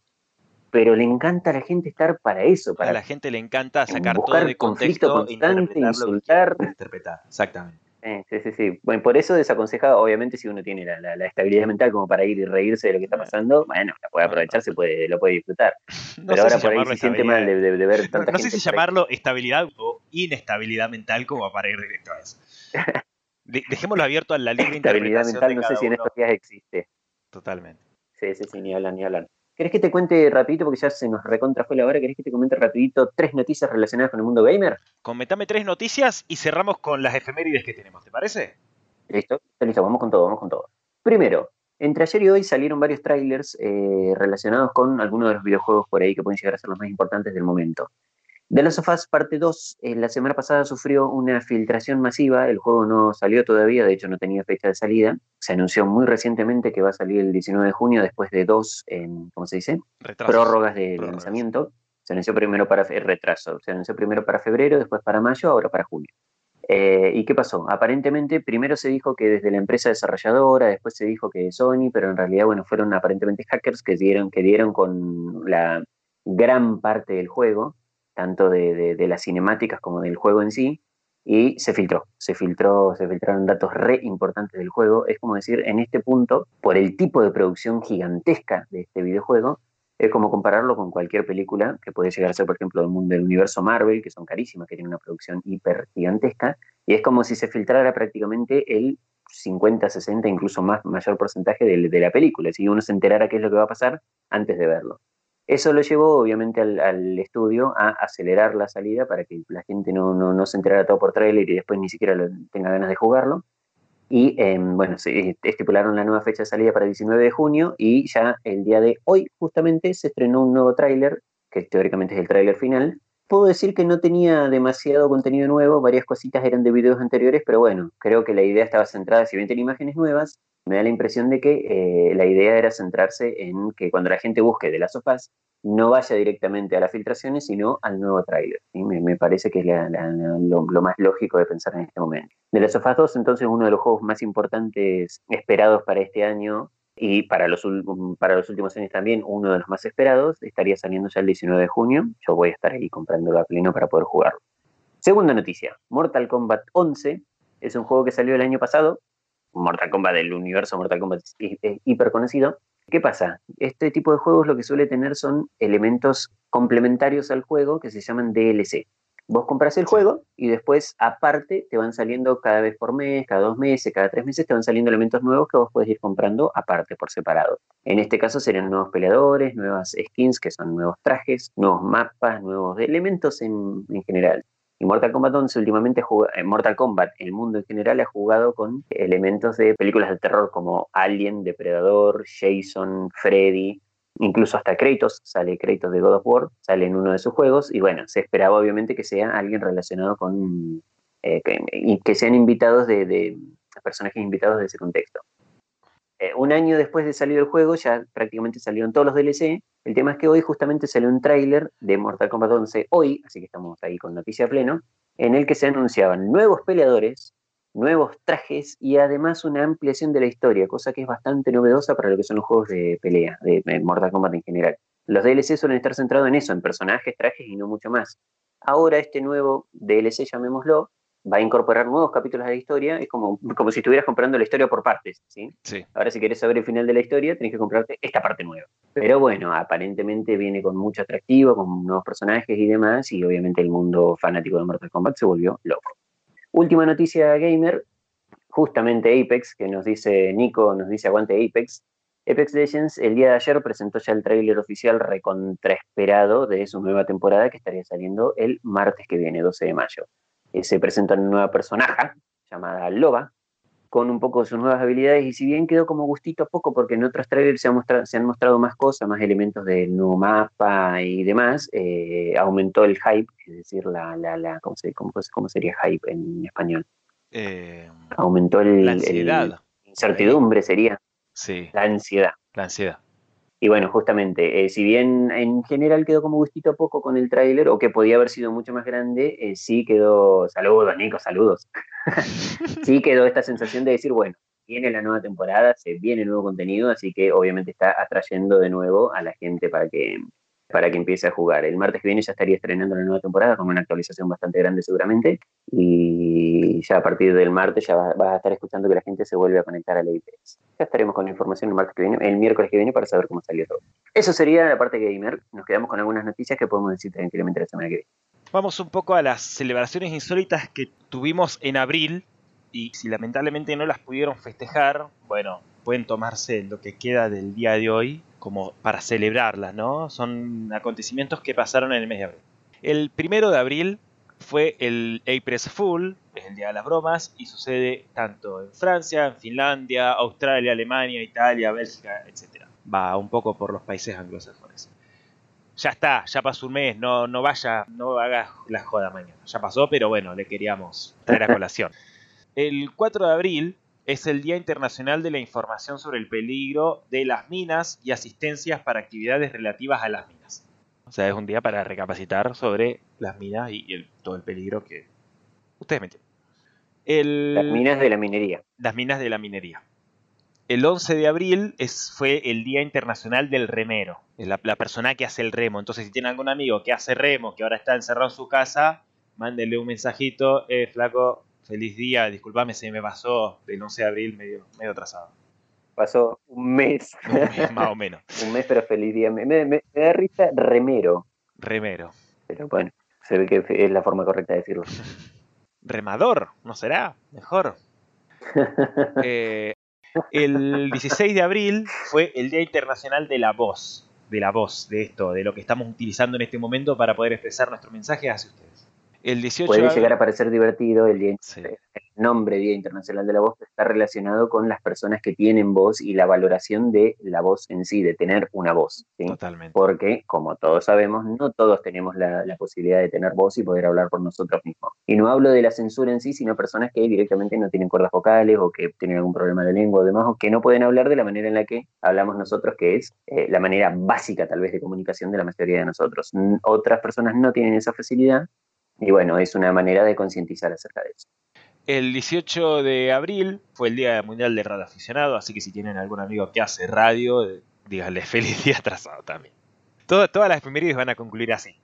pero le encanta a la gente estar para eso. Para a la gente le encanta sacar todo de contexto, constante, insultar. Interpretar, exactamente. Sí, sí, sí. Bueno, por eso desaconsejado, obviamente, si uno tiene la, estabilidad mental como para ir y reírse de lo que está pasando, bueno, la puede aprovechar, se puede, lo puede disfrutar. <laughs> Pero ahora por ahí se siente mal de, ver <laughs> tanta No sé si llamarlo estabilidad o inestabilidad mental como para ir directo a eso. <laughs> dejémoslo abierto a la libre Estabilidad mental, no sé si en estos días existe. Totalmente. Sí, sí, sí, ni hablan, ni hablan. ¿Querés que te cuente rapidito, porque ya se nos recontra fue la hora, ¿querés que te comente rapidito tres noticias relacionadas con el mundo gamer? Comentame tres noticias y cerramos con las efemérides que tenemos, ¿te parece? Listo, listo, vamos con todo, vamos con todo. Primero, entre ayer y hoy salieron varios trailers eh, relacionados con algunos de los videojuegos por ahí que pueden llegar a ser los más importantes del momento. The Last of Us parte 2, eh, la semana pasada sufrió una filtración masiva, el juego no salió todavía, de hecho no tenía fecha de salida. Se anunció muy recientemente que va a salir el 19 de junio después de dos, ¿cómo se dice? Prórrogas de lanzamiento. Se anunció primero para retraso, se anunció primero para febrero, después para mayo, ahora para julio. Eh, ¿Y qué pasó? Aparentemente, primero se dijo que desde la empresa desarrolladora, después se dijo que Sony, pero en realidad, bueno, fueron aparentemente hackers que dieron, que dieron con la gran parte del juego tanto de, las cinemáticas como del juego en sí, y se filtró, se filtró, se filtraron datos re importantes del juego. Es como decir, en este punto, por el tipo de producción gigantesca de este videojuego, es como compararlo con cualquier película que puede llegar a ser, por ejemplo, del mundo del universo Marvel, que son carísimas, que tienen una producción hiper gigantesca, y es como si se filtrara prácticamente el 50, 60, incluso más mayor porcentaje de, de la película, si uno se enterara qué es lo que va a pasar antes de verlo. Eso lo llevó obviamente al, estudio a acelerar la salida para que la gente no, no, se enterara todo por trailer y después ni siquiera tenga ganas de jugarlo. Y em, bueno, estipularon la nueva fecha de salida para el 19 de junio y ya el día de hoy justamente se estrenó un nuevo tráiler, que teóricamente es el tráiler final. Puedo decir que no tenía demasiado contenido nuevo, varias cositas eran de videos anteriores, pero bueno, creo que la idea estaba centrada, si bien tenía imágenes nuevas, me da la impresión de que eh, la idea era centrarse en que cuando la gente busque de las sofás, no vaya directamente a las filtraciones, sino al nuevo tráiler. Me, parece que es lo, más lógico de pensar en este momento. De las sofás 2, entonces, uno de los juegos más importantes esperados para este año, Y para los, para los últimos años también, uno de los más esperados, estaría saliendo ya el 19 de junio. Yo voy a estar ahí comprándolo a pleno para poder jugarlo. Segunda noticia, Mortal Kombat 11 es un juego que salió el año pasado. Mortal Kombat del universo Mortal Kombat es hiper conocido. ¿Qué pasa? Este tipo de juegos lo que suele tener son elementos complementarios al juego que se llaman DLC. Vos compras el juego y después, aparte, te van saliendo cada vez por mes, cada dos meses, cada tres meses, te van saliendo elementos nuevos que vos podés ir comprando aparte, por separado. En este caso serían nuevos peleadores, nuevas skins, que son nuevos trajes, nuevos mapas, nuevos elementos en, general. Y Mortal Kombat 11 últimamente, en eh, Mortal Kombat, el mundo en general ha jugado con elementos de películas de terror como Alien, Depredador, Jason, Freddy, Incluso hasta Kratos, sale Kratos de God of War, sale en uno de sus juegos, y bueno, se esperaba obviamente que sea alguien relacionado con, eh, que, que, sean invitados de, personajes invitados de ese contexto. Eh, un año después de salir el juego, ya prácticamente salieron todos los DLC. El tema es que hoy justamente salió un tráiler de Mortal Kombat 11 hoy, así que estamos ahí con noticia pleno, en el que se anunciaban nuevos peleadores, nuevos trajes y además una ampliación de la historia, cosa que es bastante novedosa para lo que son los juegos de pelea, de, Mortal Kombat en general. Los DLC suelen estar centrados en eso, en personajes, trajes y no mucho más. Ahora este nuevo DLC, llamémoslo, va a incorporar nuevos capítulos de la historia, es como, como si estuvieras comprando la historia por partes, ¿sí? ¿sí? Ahora si quieres saber el final de la historia, tenés que comprarte esta parte nueva. Pero bueno, aparentemente viene con mucho atractivo, con nuevos personajes y demás, y obviamente el mundo fanático de Mortal Kombat se volvió loco. Última noticia gamer, justamente Apex, que nos dice Nico, nos dice aguante Apex. Apex Legends el día de ayer presentó ya el tráiler oficial recontraesperado de su nueva temporada que estaría saliendo el martes que viene, 12 de mayo. Eh, se presenta una nueva personaje llamada Loba, con un poco de sus nuevas habilidades y si bien quedó como gustito a poco porque en otros trailers se, han mostrado más cosas, más elementos del nuevo mapa y demás, eh, aumentó el hype, es decir, la, la, la ¿cómo, cómo, sería hype en español? Eh, aumentó el, la ansiedad. incertidumbre sería. Sí. La ansiedad. La ansiedad. Y bueno, justamente, eh, si bien en general quedó como gustito poco con el tráiler, o que podía haber sido mucho más grande, eh, sí quedó, saludos Nico, saludos, <laughs> sí quedó esta sensación de decir, bueno, viene la nueva temporada, se viene nuevo contenido, así que obviamente está atrayendo de nuevo a la gente para que, para que empiece a jugar. El martes que viene ya estaría estrenando la nueva temporada con una actualización bastante grande seguramente y ya a partir del martes ya vas a estar escuchando que la gente se vuelve a conectar a la IPS. Ya estaremos con la información el martes que viene, el miércoles que viene para saber cómo salió todo. Eso sería la parte gamer. Nos quedamos con algunas noticias que podemos decir tranquilamente la semana que viene. Vamos un poco a las celebraciones insólitas que tuvimos en abril y si lamentablemente no las pudieron festejar, bueno, pueden tomarse lo que queda del día de hoy como para celebrarlas, ¿no? Son acontecimientos que pasaron en el mes de abril. El primero de abril fue el April Fool, es el Día de las Bromas, y sucede tanto en Francia, en Finlandia, Australia, Alemania, Italia, Bélgica, etc. Va un poco por los países anglosajones. Ya está, ya pasó un mes, no, no vaya, no haga la joda mañana. Ya pasó, pero bueno, le queríamos traer a colación. <laughs> El 4 de abril es el Día Internacional de la Información sobre el Peligro de las Minas y asistencias para actividades relativas a las minas. O sea, es un día para recapacitar sobre las minas y todo el peligro que ustedes me entienden. las minas de la minería. Las minas de la minería. El 11 de abril es, fue el Día Internacional del Remero. Es la, persona que hace el remo. Entonces, si tiene algún amigo que hace remo, que ahora está encerrado en su casa, mándele un mensajito. Eh, flaco, feliz día, disculpame, se me pasó del 11 de abril medio, medio atrasado. Pasó un mes. Un mes <laughs> más o menos. un mes, pero feliz día. Me, me, da risa remero. Remero. Pero bueno, se ve que es la forma correcta de decirlo. <laughs> Remador, ¿no será? Mejor. <laughs> Eh, el 16 de abril fue el Día Internacional de la Voz. De la voz, de esto, de lo que estamos utilizando en este momento para poder expresar nuestro mensaje hacia ustedes. El 18 Puede llegar a parecer divertido el, día, el nombre Día Internacional de la Voz está relacionado con las personas que tienen voz y la valoración de la voz en sí, de tener una voz. Totalmente. Porque, como todos sabemos, no todos tenemos la, posibilidad de tener voz y poder hablar por nosotros mismos. Y no hablo de la censura en sí, sino personas que directamente no tienen cuerdas vocales o que tienen algún problema de lengua o demás, o que no pueden hablar de la manera en la que hablamos nosotros, que es eh, la manera básica tal vez de comunicación de la mayoría de nosotros. Otras personas no tienen esa facilidad y bueno, es una manera de concientizar acerca de eso. El 18 de abril fue el Día Mundial del Radio Aficionado, así que si tienen algún amigo que hace radio, eh, díganle <laughs> feliz día atrasado también. todas las efemérides van a concluir así.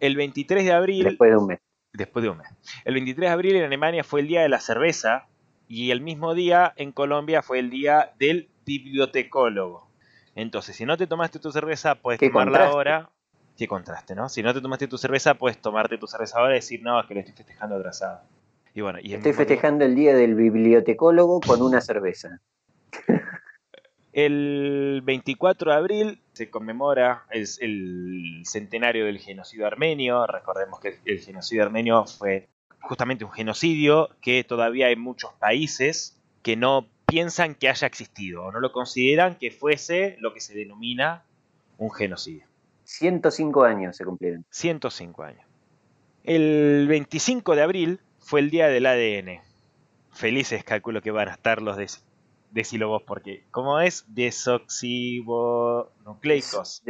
El 23 de abril... Después de un mes. Después de un mes. El 23 de abril en Alemania fue el Día de la Cerveza y el mismo día en Colombia fue el Día del Bibliotecólogo. Entonces, si no te tomaste tu cerveza, puedes tomarla ahora. Qué contraste, ¿no? Si no te tomaste tu cerveza, puedes tomarte tu cerveza ahora y decir, no, es que lo estoy festejando atrasado. Y bueno, y estoy festejando el día del bibliotecólogo con una cerveza. El 24 de abril se conmemora el, el, centenario del genocidio armenio. Recordemos que el genocidio armenio fue justamente un genocidio que todavía hay muchos países que no piensan que haya existido o no lo consideran que fuese lo que se denomina un genocidio. 105 años se cumplieron. 105 años. El 25 de abril fue el día del ADN. Felices calculo que van a estar los de decilo vos, porque ¿cómo es? Desoxibonucleicos.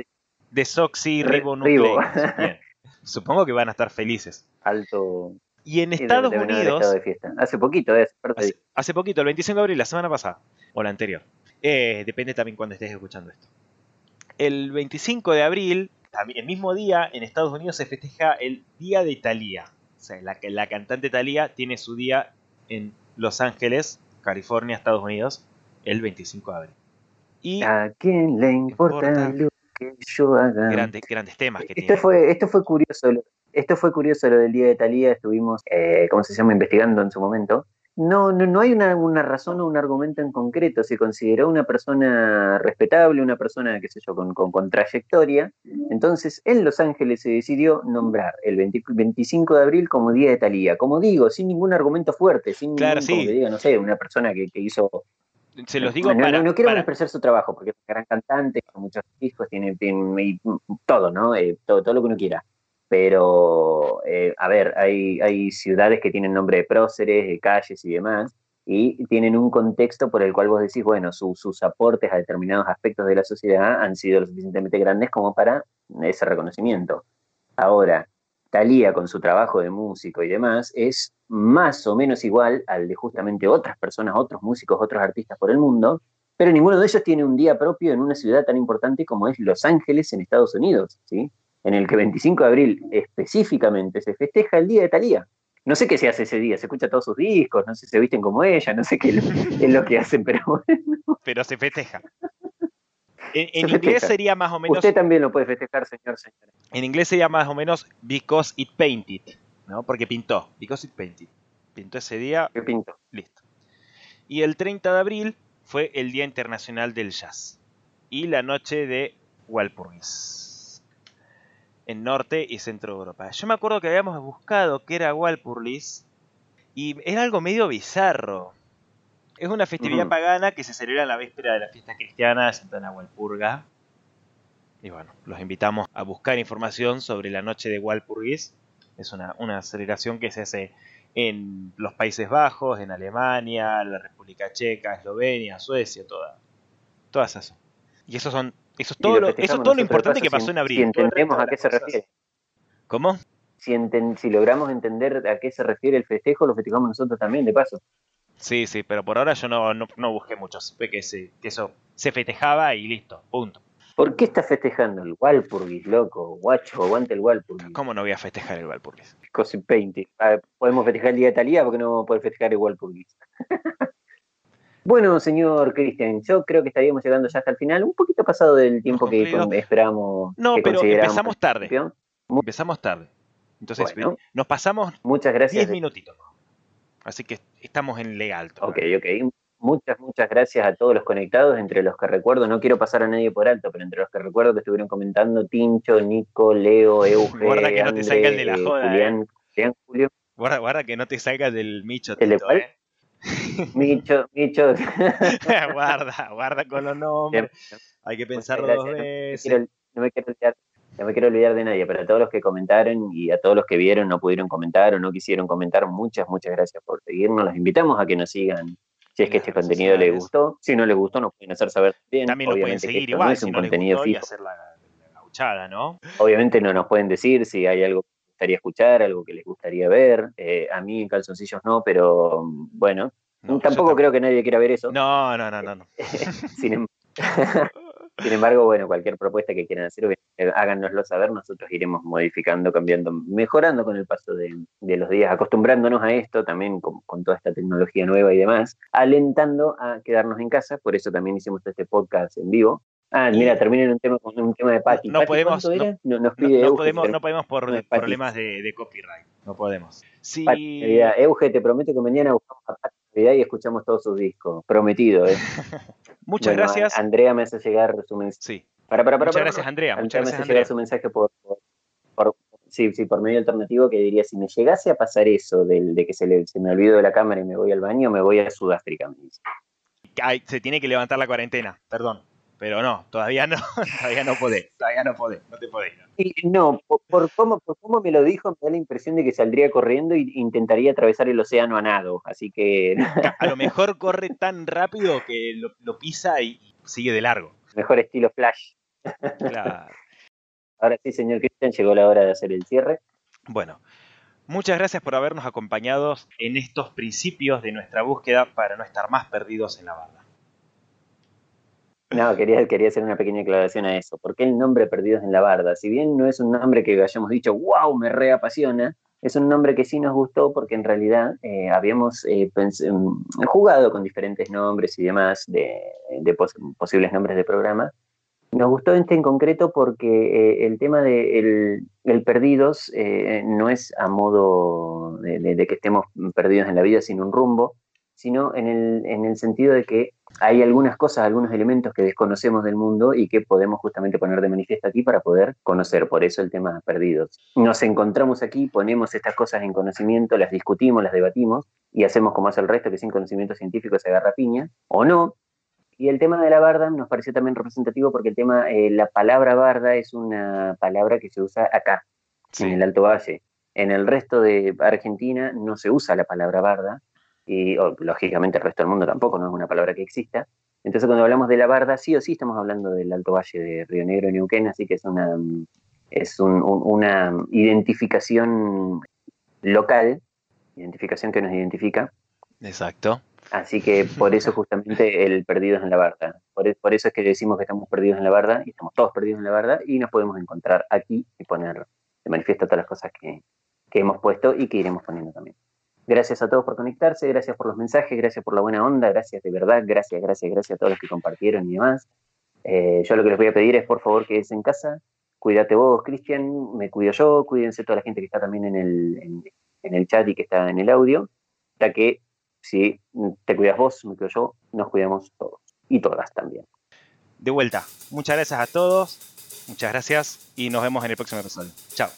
Desoxirribonucleicos. <laughs> Supongo que van a estar felices. Alto. Y en Estados Unidos. Hace poquito, es, hace, hace, poquito, el 25 de abril, la semana pasada. O la anterior. Eh, depende también cuando estés escuchando esto. El 25 de abril, el mismo día, en Estados Unidos se festeja el Día de Thalía. O sea, la, la cantante Thalía tiene su día en Los Ángeles, California, Estados Unidos, el 25 de abril. Y ¿A quién le importa, lo que yo haga? Grandes, grandes temas que esto tiene. Fue, esto fue curioso. Esto fue curioso lo del día de Talía. Estuvimos, eh, ¿cómo se llama?, investigando en su momento. No, no, no hay una, una, razón o un argumento en concreto. Se consideró una persona respetable, una persona, qué sé yo, con, con, trayectoria. Entonces, en Los Ángeles se decidió nombrar el 25 de abril como Día de Talía. Como digo, sin ningún argumento fuerte, sin claro, ningún, sí. que diga, no sé, una persona que, que hizo se los digo no, para, no, quiero para... su trabajo, porque es un gran cantante, con muchos discos, tiene, tiene todo, ¿no? Eh, todo, todo lo que uno quiera. Pero, eh, a ver, hay, hay ciudades que tienen nombre de próceres, de calles y demás, y tienen un contexto por el cual vos decís, bueno, su, sus aportes a determinados aspectos de la sociedad han sido lo suficientemente grandes como para ese reconocimiento. Ahora, Talía con su trabajo de músico y demás es más o menos igual al de justamente otras personas, otros músicos, otros artistas por el mundo, pero ninguno de ellos tiene un día propio en una ciudad tan importante como es Los Ángeles en Estados Unidos, ¿sí? En el que 25 de abril específicamente se festeja el Día de Talía. No sé qué se hace ese día, se escucha todos sus discos, no sé si se visten como ella, no sé qué es lo que hacen, pero bueno. Pero se festeja. En, en inglés festeja. sería más o menos. Usted también lo puede festejar, señor, señora. En inglés sería más o menos because it painted, ¿no? Porque pintó, because it painted. Pintó ese día. ¿Qué pintó? Listo. Y el 30 de abril fue el Día Internacional del Jazz y la noche de Walpurgis en Norte y Centro de Europa. Yo me acuerdo que habíamos buscado qué era Walpurgis y era algo medio bizarro. Es una festividad uh -huh. pagana que se celebra en la víspera de la fiesta cristiana de Santa Walpurga. Y bueno, los invitamos a buscar información sobre la noche de Walpurgis. Es una, una celebración que se hace en los Países Bajos, en Alemania, la República Checa, Eslovenia, Suecia, toda, todas esas. Y esos son eso es todo lo, eso es todo lo importante que pasó si, en abril. Si entendemos a qué se refiere. ¿Cómo? Si, enten, si logramos entender a qué se refiere el festejo, lo festejamos nosotros también, de paso. Sí, sí, pero por ahora yo no, no, no busqué mucho. Supe que, se, que eso se festejaba y listo, punto. ¿Por qué estás festejando el Walpurgis, loco? Guacho, aguante el Walpurgis. ¿Cómo no voy a festejar el Walpurgis? Cosy painting. Ah, podemos festejar el día de Talía porque no vamos a poder festejar el Walpurgis. <laughs> Bueno, señor Cristian, yo creo que estaríamos llegando ya hasta el final, un poquito pasado del tiempo que esperamos. No, que pero empezamos tarde. Empezamos tarde. Entonces, bueno, nos pasamos muchas gracias. 10 minutitos. Así que estamos en legal. Ok, ok. Muchas, muchas gracias a todos los conectados, entre los que recuerdo, no quiero pasar a nadie por alto, pero entre los que recuerdo que estuvieron comentando, Tincho, Nico, Leo, <laughs> Euge, Guarda que no André, te salgan de la joda. Julián, eh. Julián, Julio. Guarda, guarda que no te salgas del micho. ¿El de cuál? eh. Micho, Micho. <laughs> guarda, guarda con los nombres. Hay que pensarlo dos veces. No me, quiero, olvidar, no me quiero olvidar de nadie, pero a todos los que comentaron y a todos los que vieron, no pudieron comentar o no quisieron comentar, muchas, muchas gracias por seguirnos. Los invitamos a que nos sigan si es que este contenido les gustó. Si no les gustó, nos pueden hacer saber bien. También lo pueden seguir esto no igual es si un no les contenido gustó fijo. hacer la, ¿no? Obviamente no nos pueden decir si hay algo que gustaría escuchar, algo que les gustaría ver. Eh, a mí en calzoncillos no, pero bueno, tampoco creo que nadie quiera ver eso. No, no, no, no. <laughs> Sin, <laughs> sin embargo, bueno, cualquier propuesta que quieran hacer, eh, háganoslo saber, nosotros iremos modificando, cambiando, mejorando con el paso de, los días, acostumbrándonos a esto también con, toda esta tecnología nueva y demás, alentando a quedarnos en casa, por eso también hicimos este podcast en vivo. Ah, mira, termina en un tema, con un tema de Patti. No, podemos, no, nos pide no, podemos, no podemos por problemas de, copyright, no podemos. Sí. Euge, te prometo que mañana buscamos a Y escuchamos todos sus discos, prometido. ¿eh? <laughs> Muchas gracias. Andrea me hace llegar su mensaje. Sí. Para, para, para, muchas gracias, Andrea. Muchas gracias, me hace llegar su mensaje por, por, sí, sí, por medio alternativo que diría, si me llegase a pasar eso del, de que se, le, se me olvido de la cámara y me voy al baño, me voy a Sudáfrica, me dice. se tiene que levantar la cuarentena, perdón. Pero no, todavía no, <laughs> todavía no podés, todavía no podés, no te podés. No, por, cómo, por cómo me lo dijo, me da la impresión de que saldría corriendo e intentaría atravesar el océano a nado, así que... <laughs> A lo mejor corre tan rápido que lo, pisa y sigue de largo. Mejor estilo flash. Claro. Ahora sí, señor Cristian, llegó la hora de hacer el cierre. Bueno, muchas gracias por habernos acompañado en estos principios de nuestra búsqueda para no estar más perdidos en la barra. No, quería, quería hacer una pequeña aclaración a eso. ¿Por qué el nombre Perdidos en la Barda? Si bien no es un nombre que hayamos dicho, wow, me reapasiona, es un nombre que sí nos gustó porque en realidad eh, habíamos eh, mm, jugado con diferentes nombres y demás de, posibles nombres de programa. Nos gustó este en concreto porque eh, el tema de el, perdidos no es a modo de, que estemos perdidos en la vida sin un rumbo, sino en el, en el sentido de que hay algunas cosas, algunos elementos que desconocemos del mundo y que podemos justamente poner de manifiesto aquí para poder conocer. Por eso el tema perdidos. Nos encontramos aquí, ponemos estas cosas en conocimiento, las discutimos, las debatimos y hacemos como hace el resto, que sin conocimiento científico se agarra piña, o no. Y el tema de la barda nos pareció también representativo porque el tema, eh, la palabra barda es una palabra que se usa acá, en el Alto Valle. En el resto de Argentina no se usa la palabra barda, y lógicamente el resto del mundo tampoco, no es una palabra que exista. Entonces cuando hablamos de la barda, sí o sí estamos hablando del Alto Valle de Río Negro y Neuquén, así que es una, es una identificación local, identificación que nos identifica. Exacto. Así que por eso <laughs> justamente el perdidos en la barda. Por, por, eso es que decimos que estamos perdidos en la barda y estamos todos perdidos en la barda y nos podemos encontrar aquí y poner de manifiesto todas las cosas que, que hemos puesto y que iremos poniendo también. Gracias a todos por conectarse, gracias por los mensajes, gracias por la buena onda, gracias de verdad, gracias, gracias, gracias a todos los que compartieron y demás. Eh, yo lo que les voy a pedir es, por favor, que en casa. Cuídate vos, Cristian, me cuido yo, cuídense toda la gente que está también en el, en, el chat y que está en el audio, ya que si te cuidas vos, me cuido yo, nos cuidamos todos y todas también. De vuelta, muchas gracias a todos, muchas gracias y nos vemos en el próximo episodio. Chao.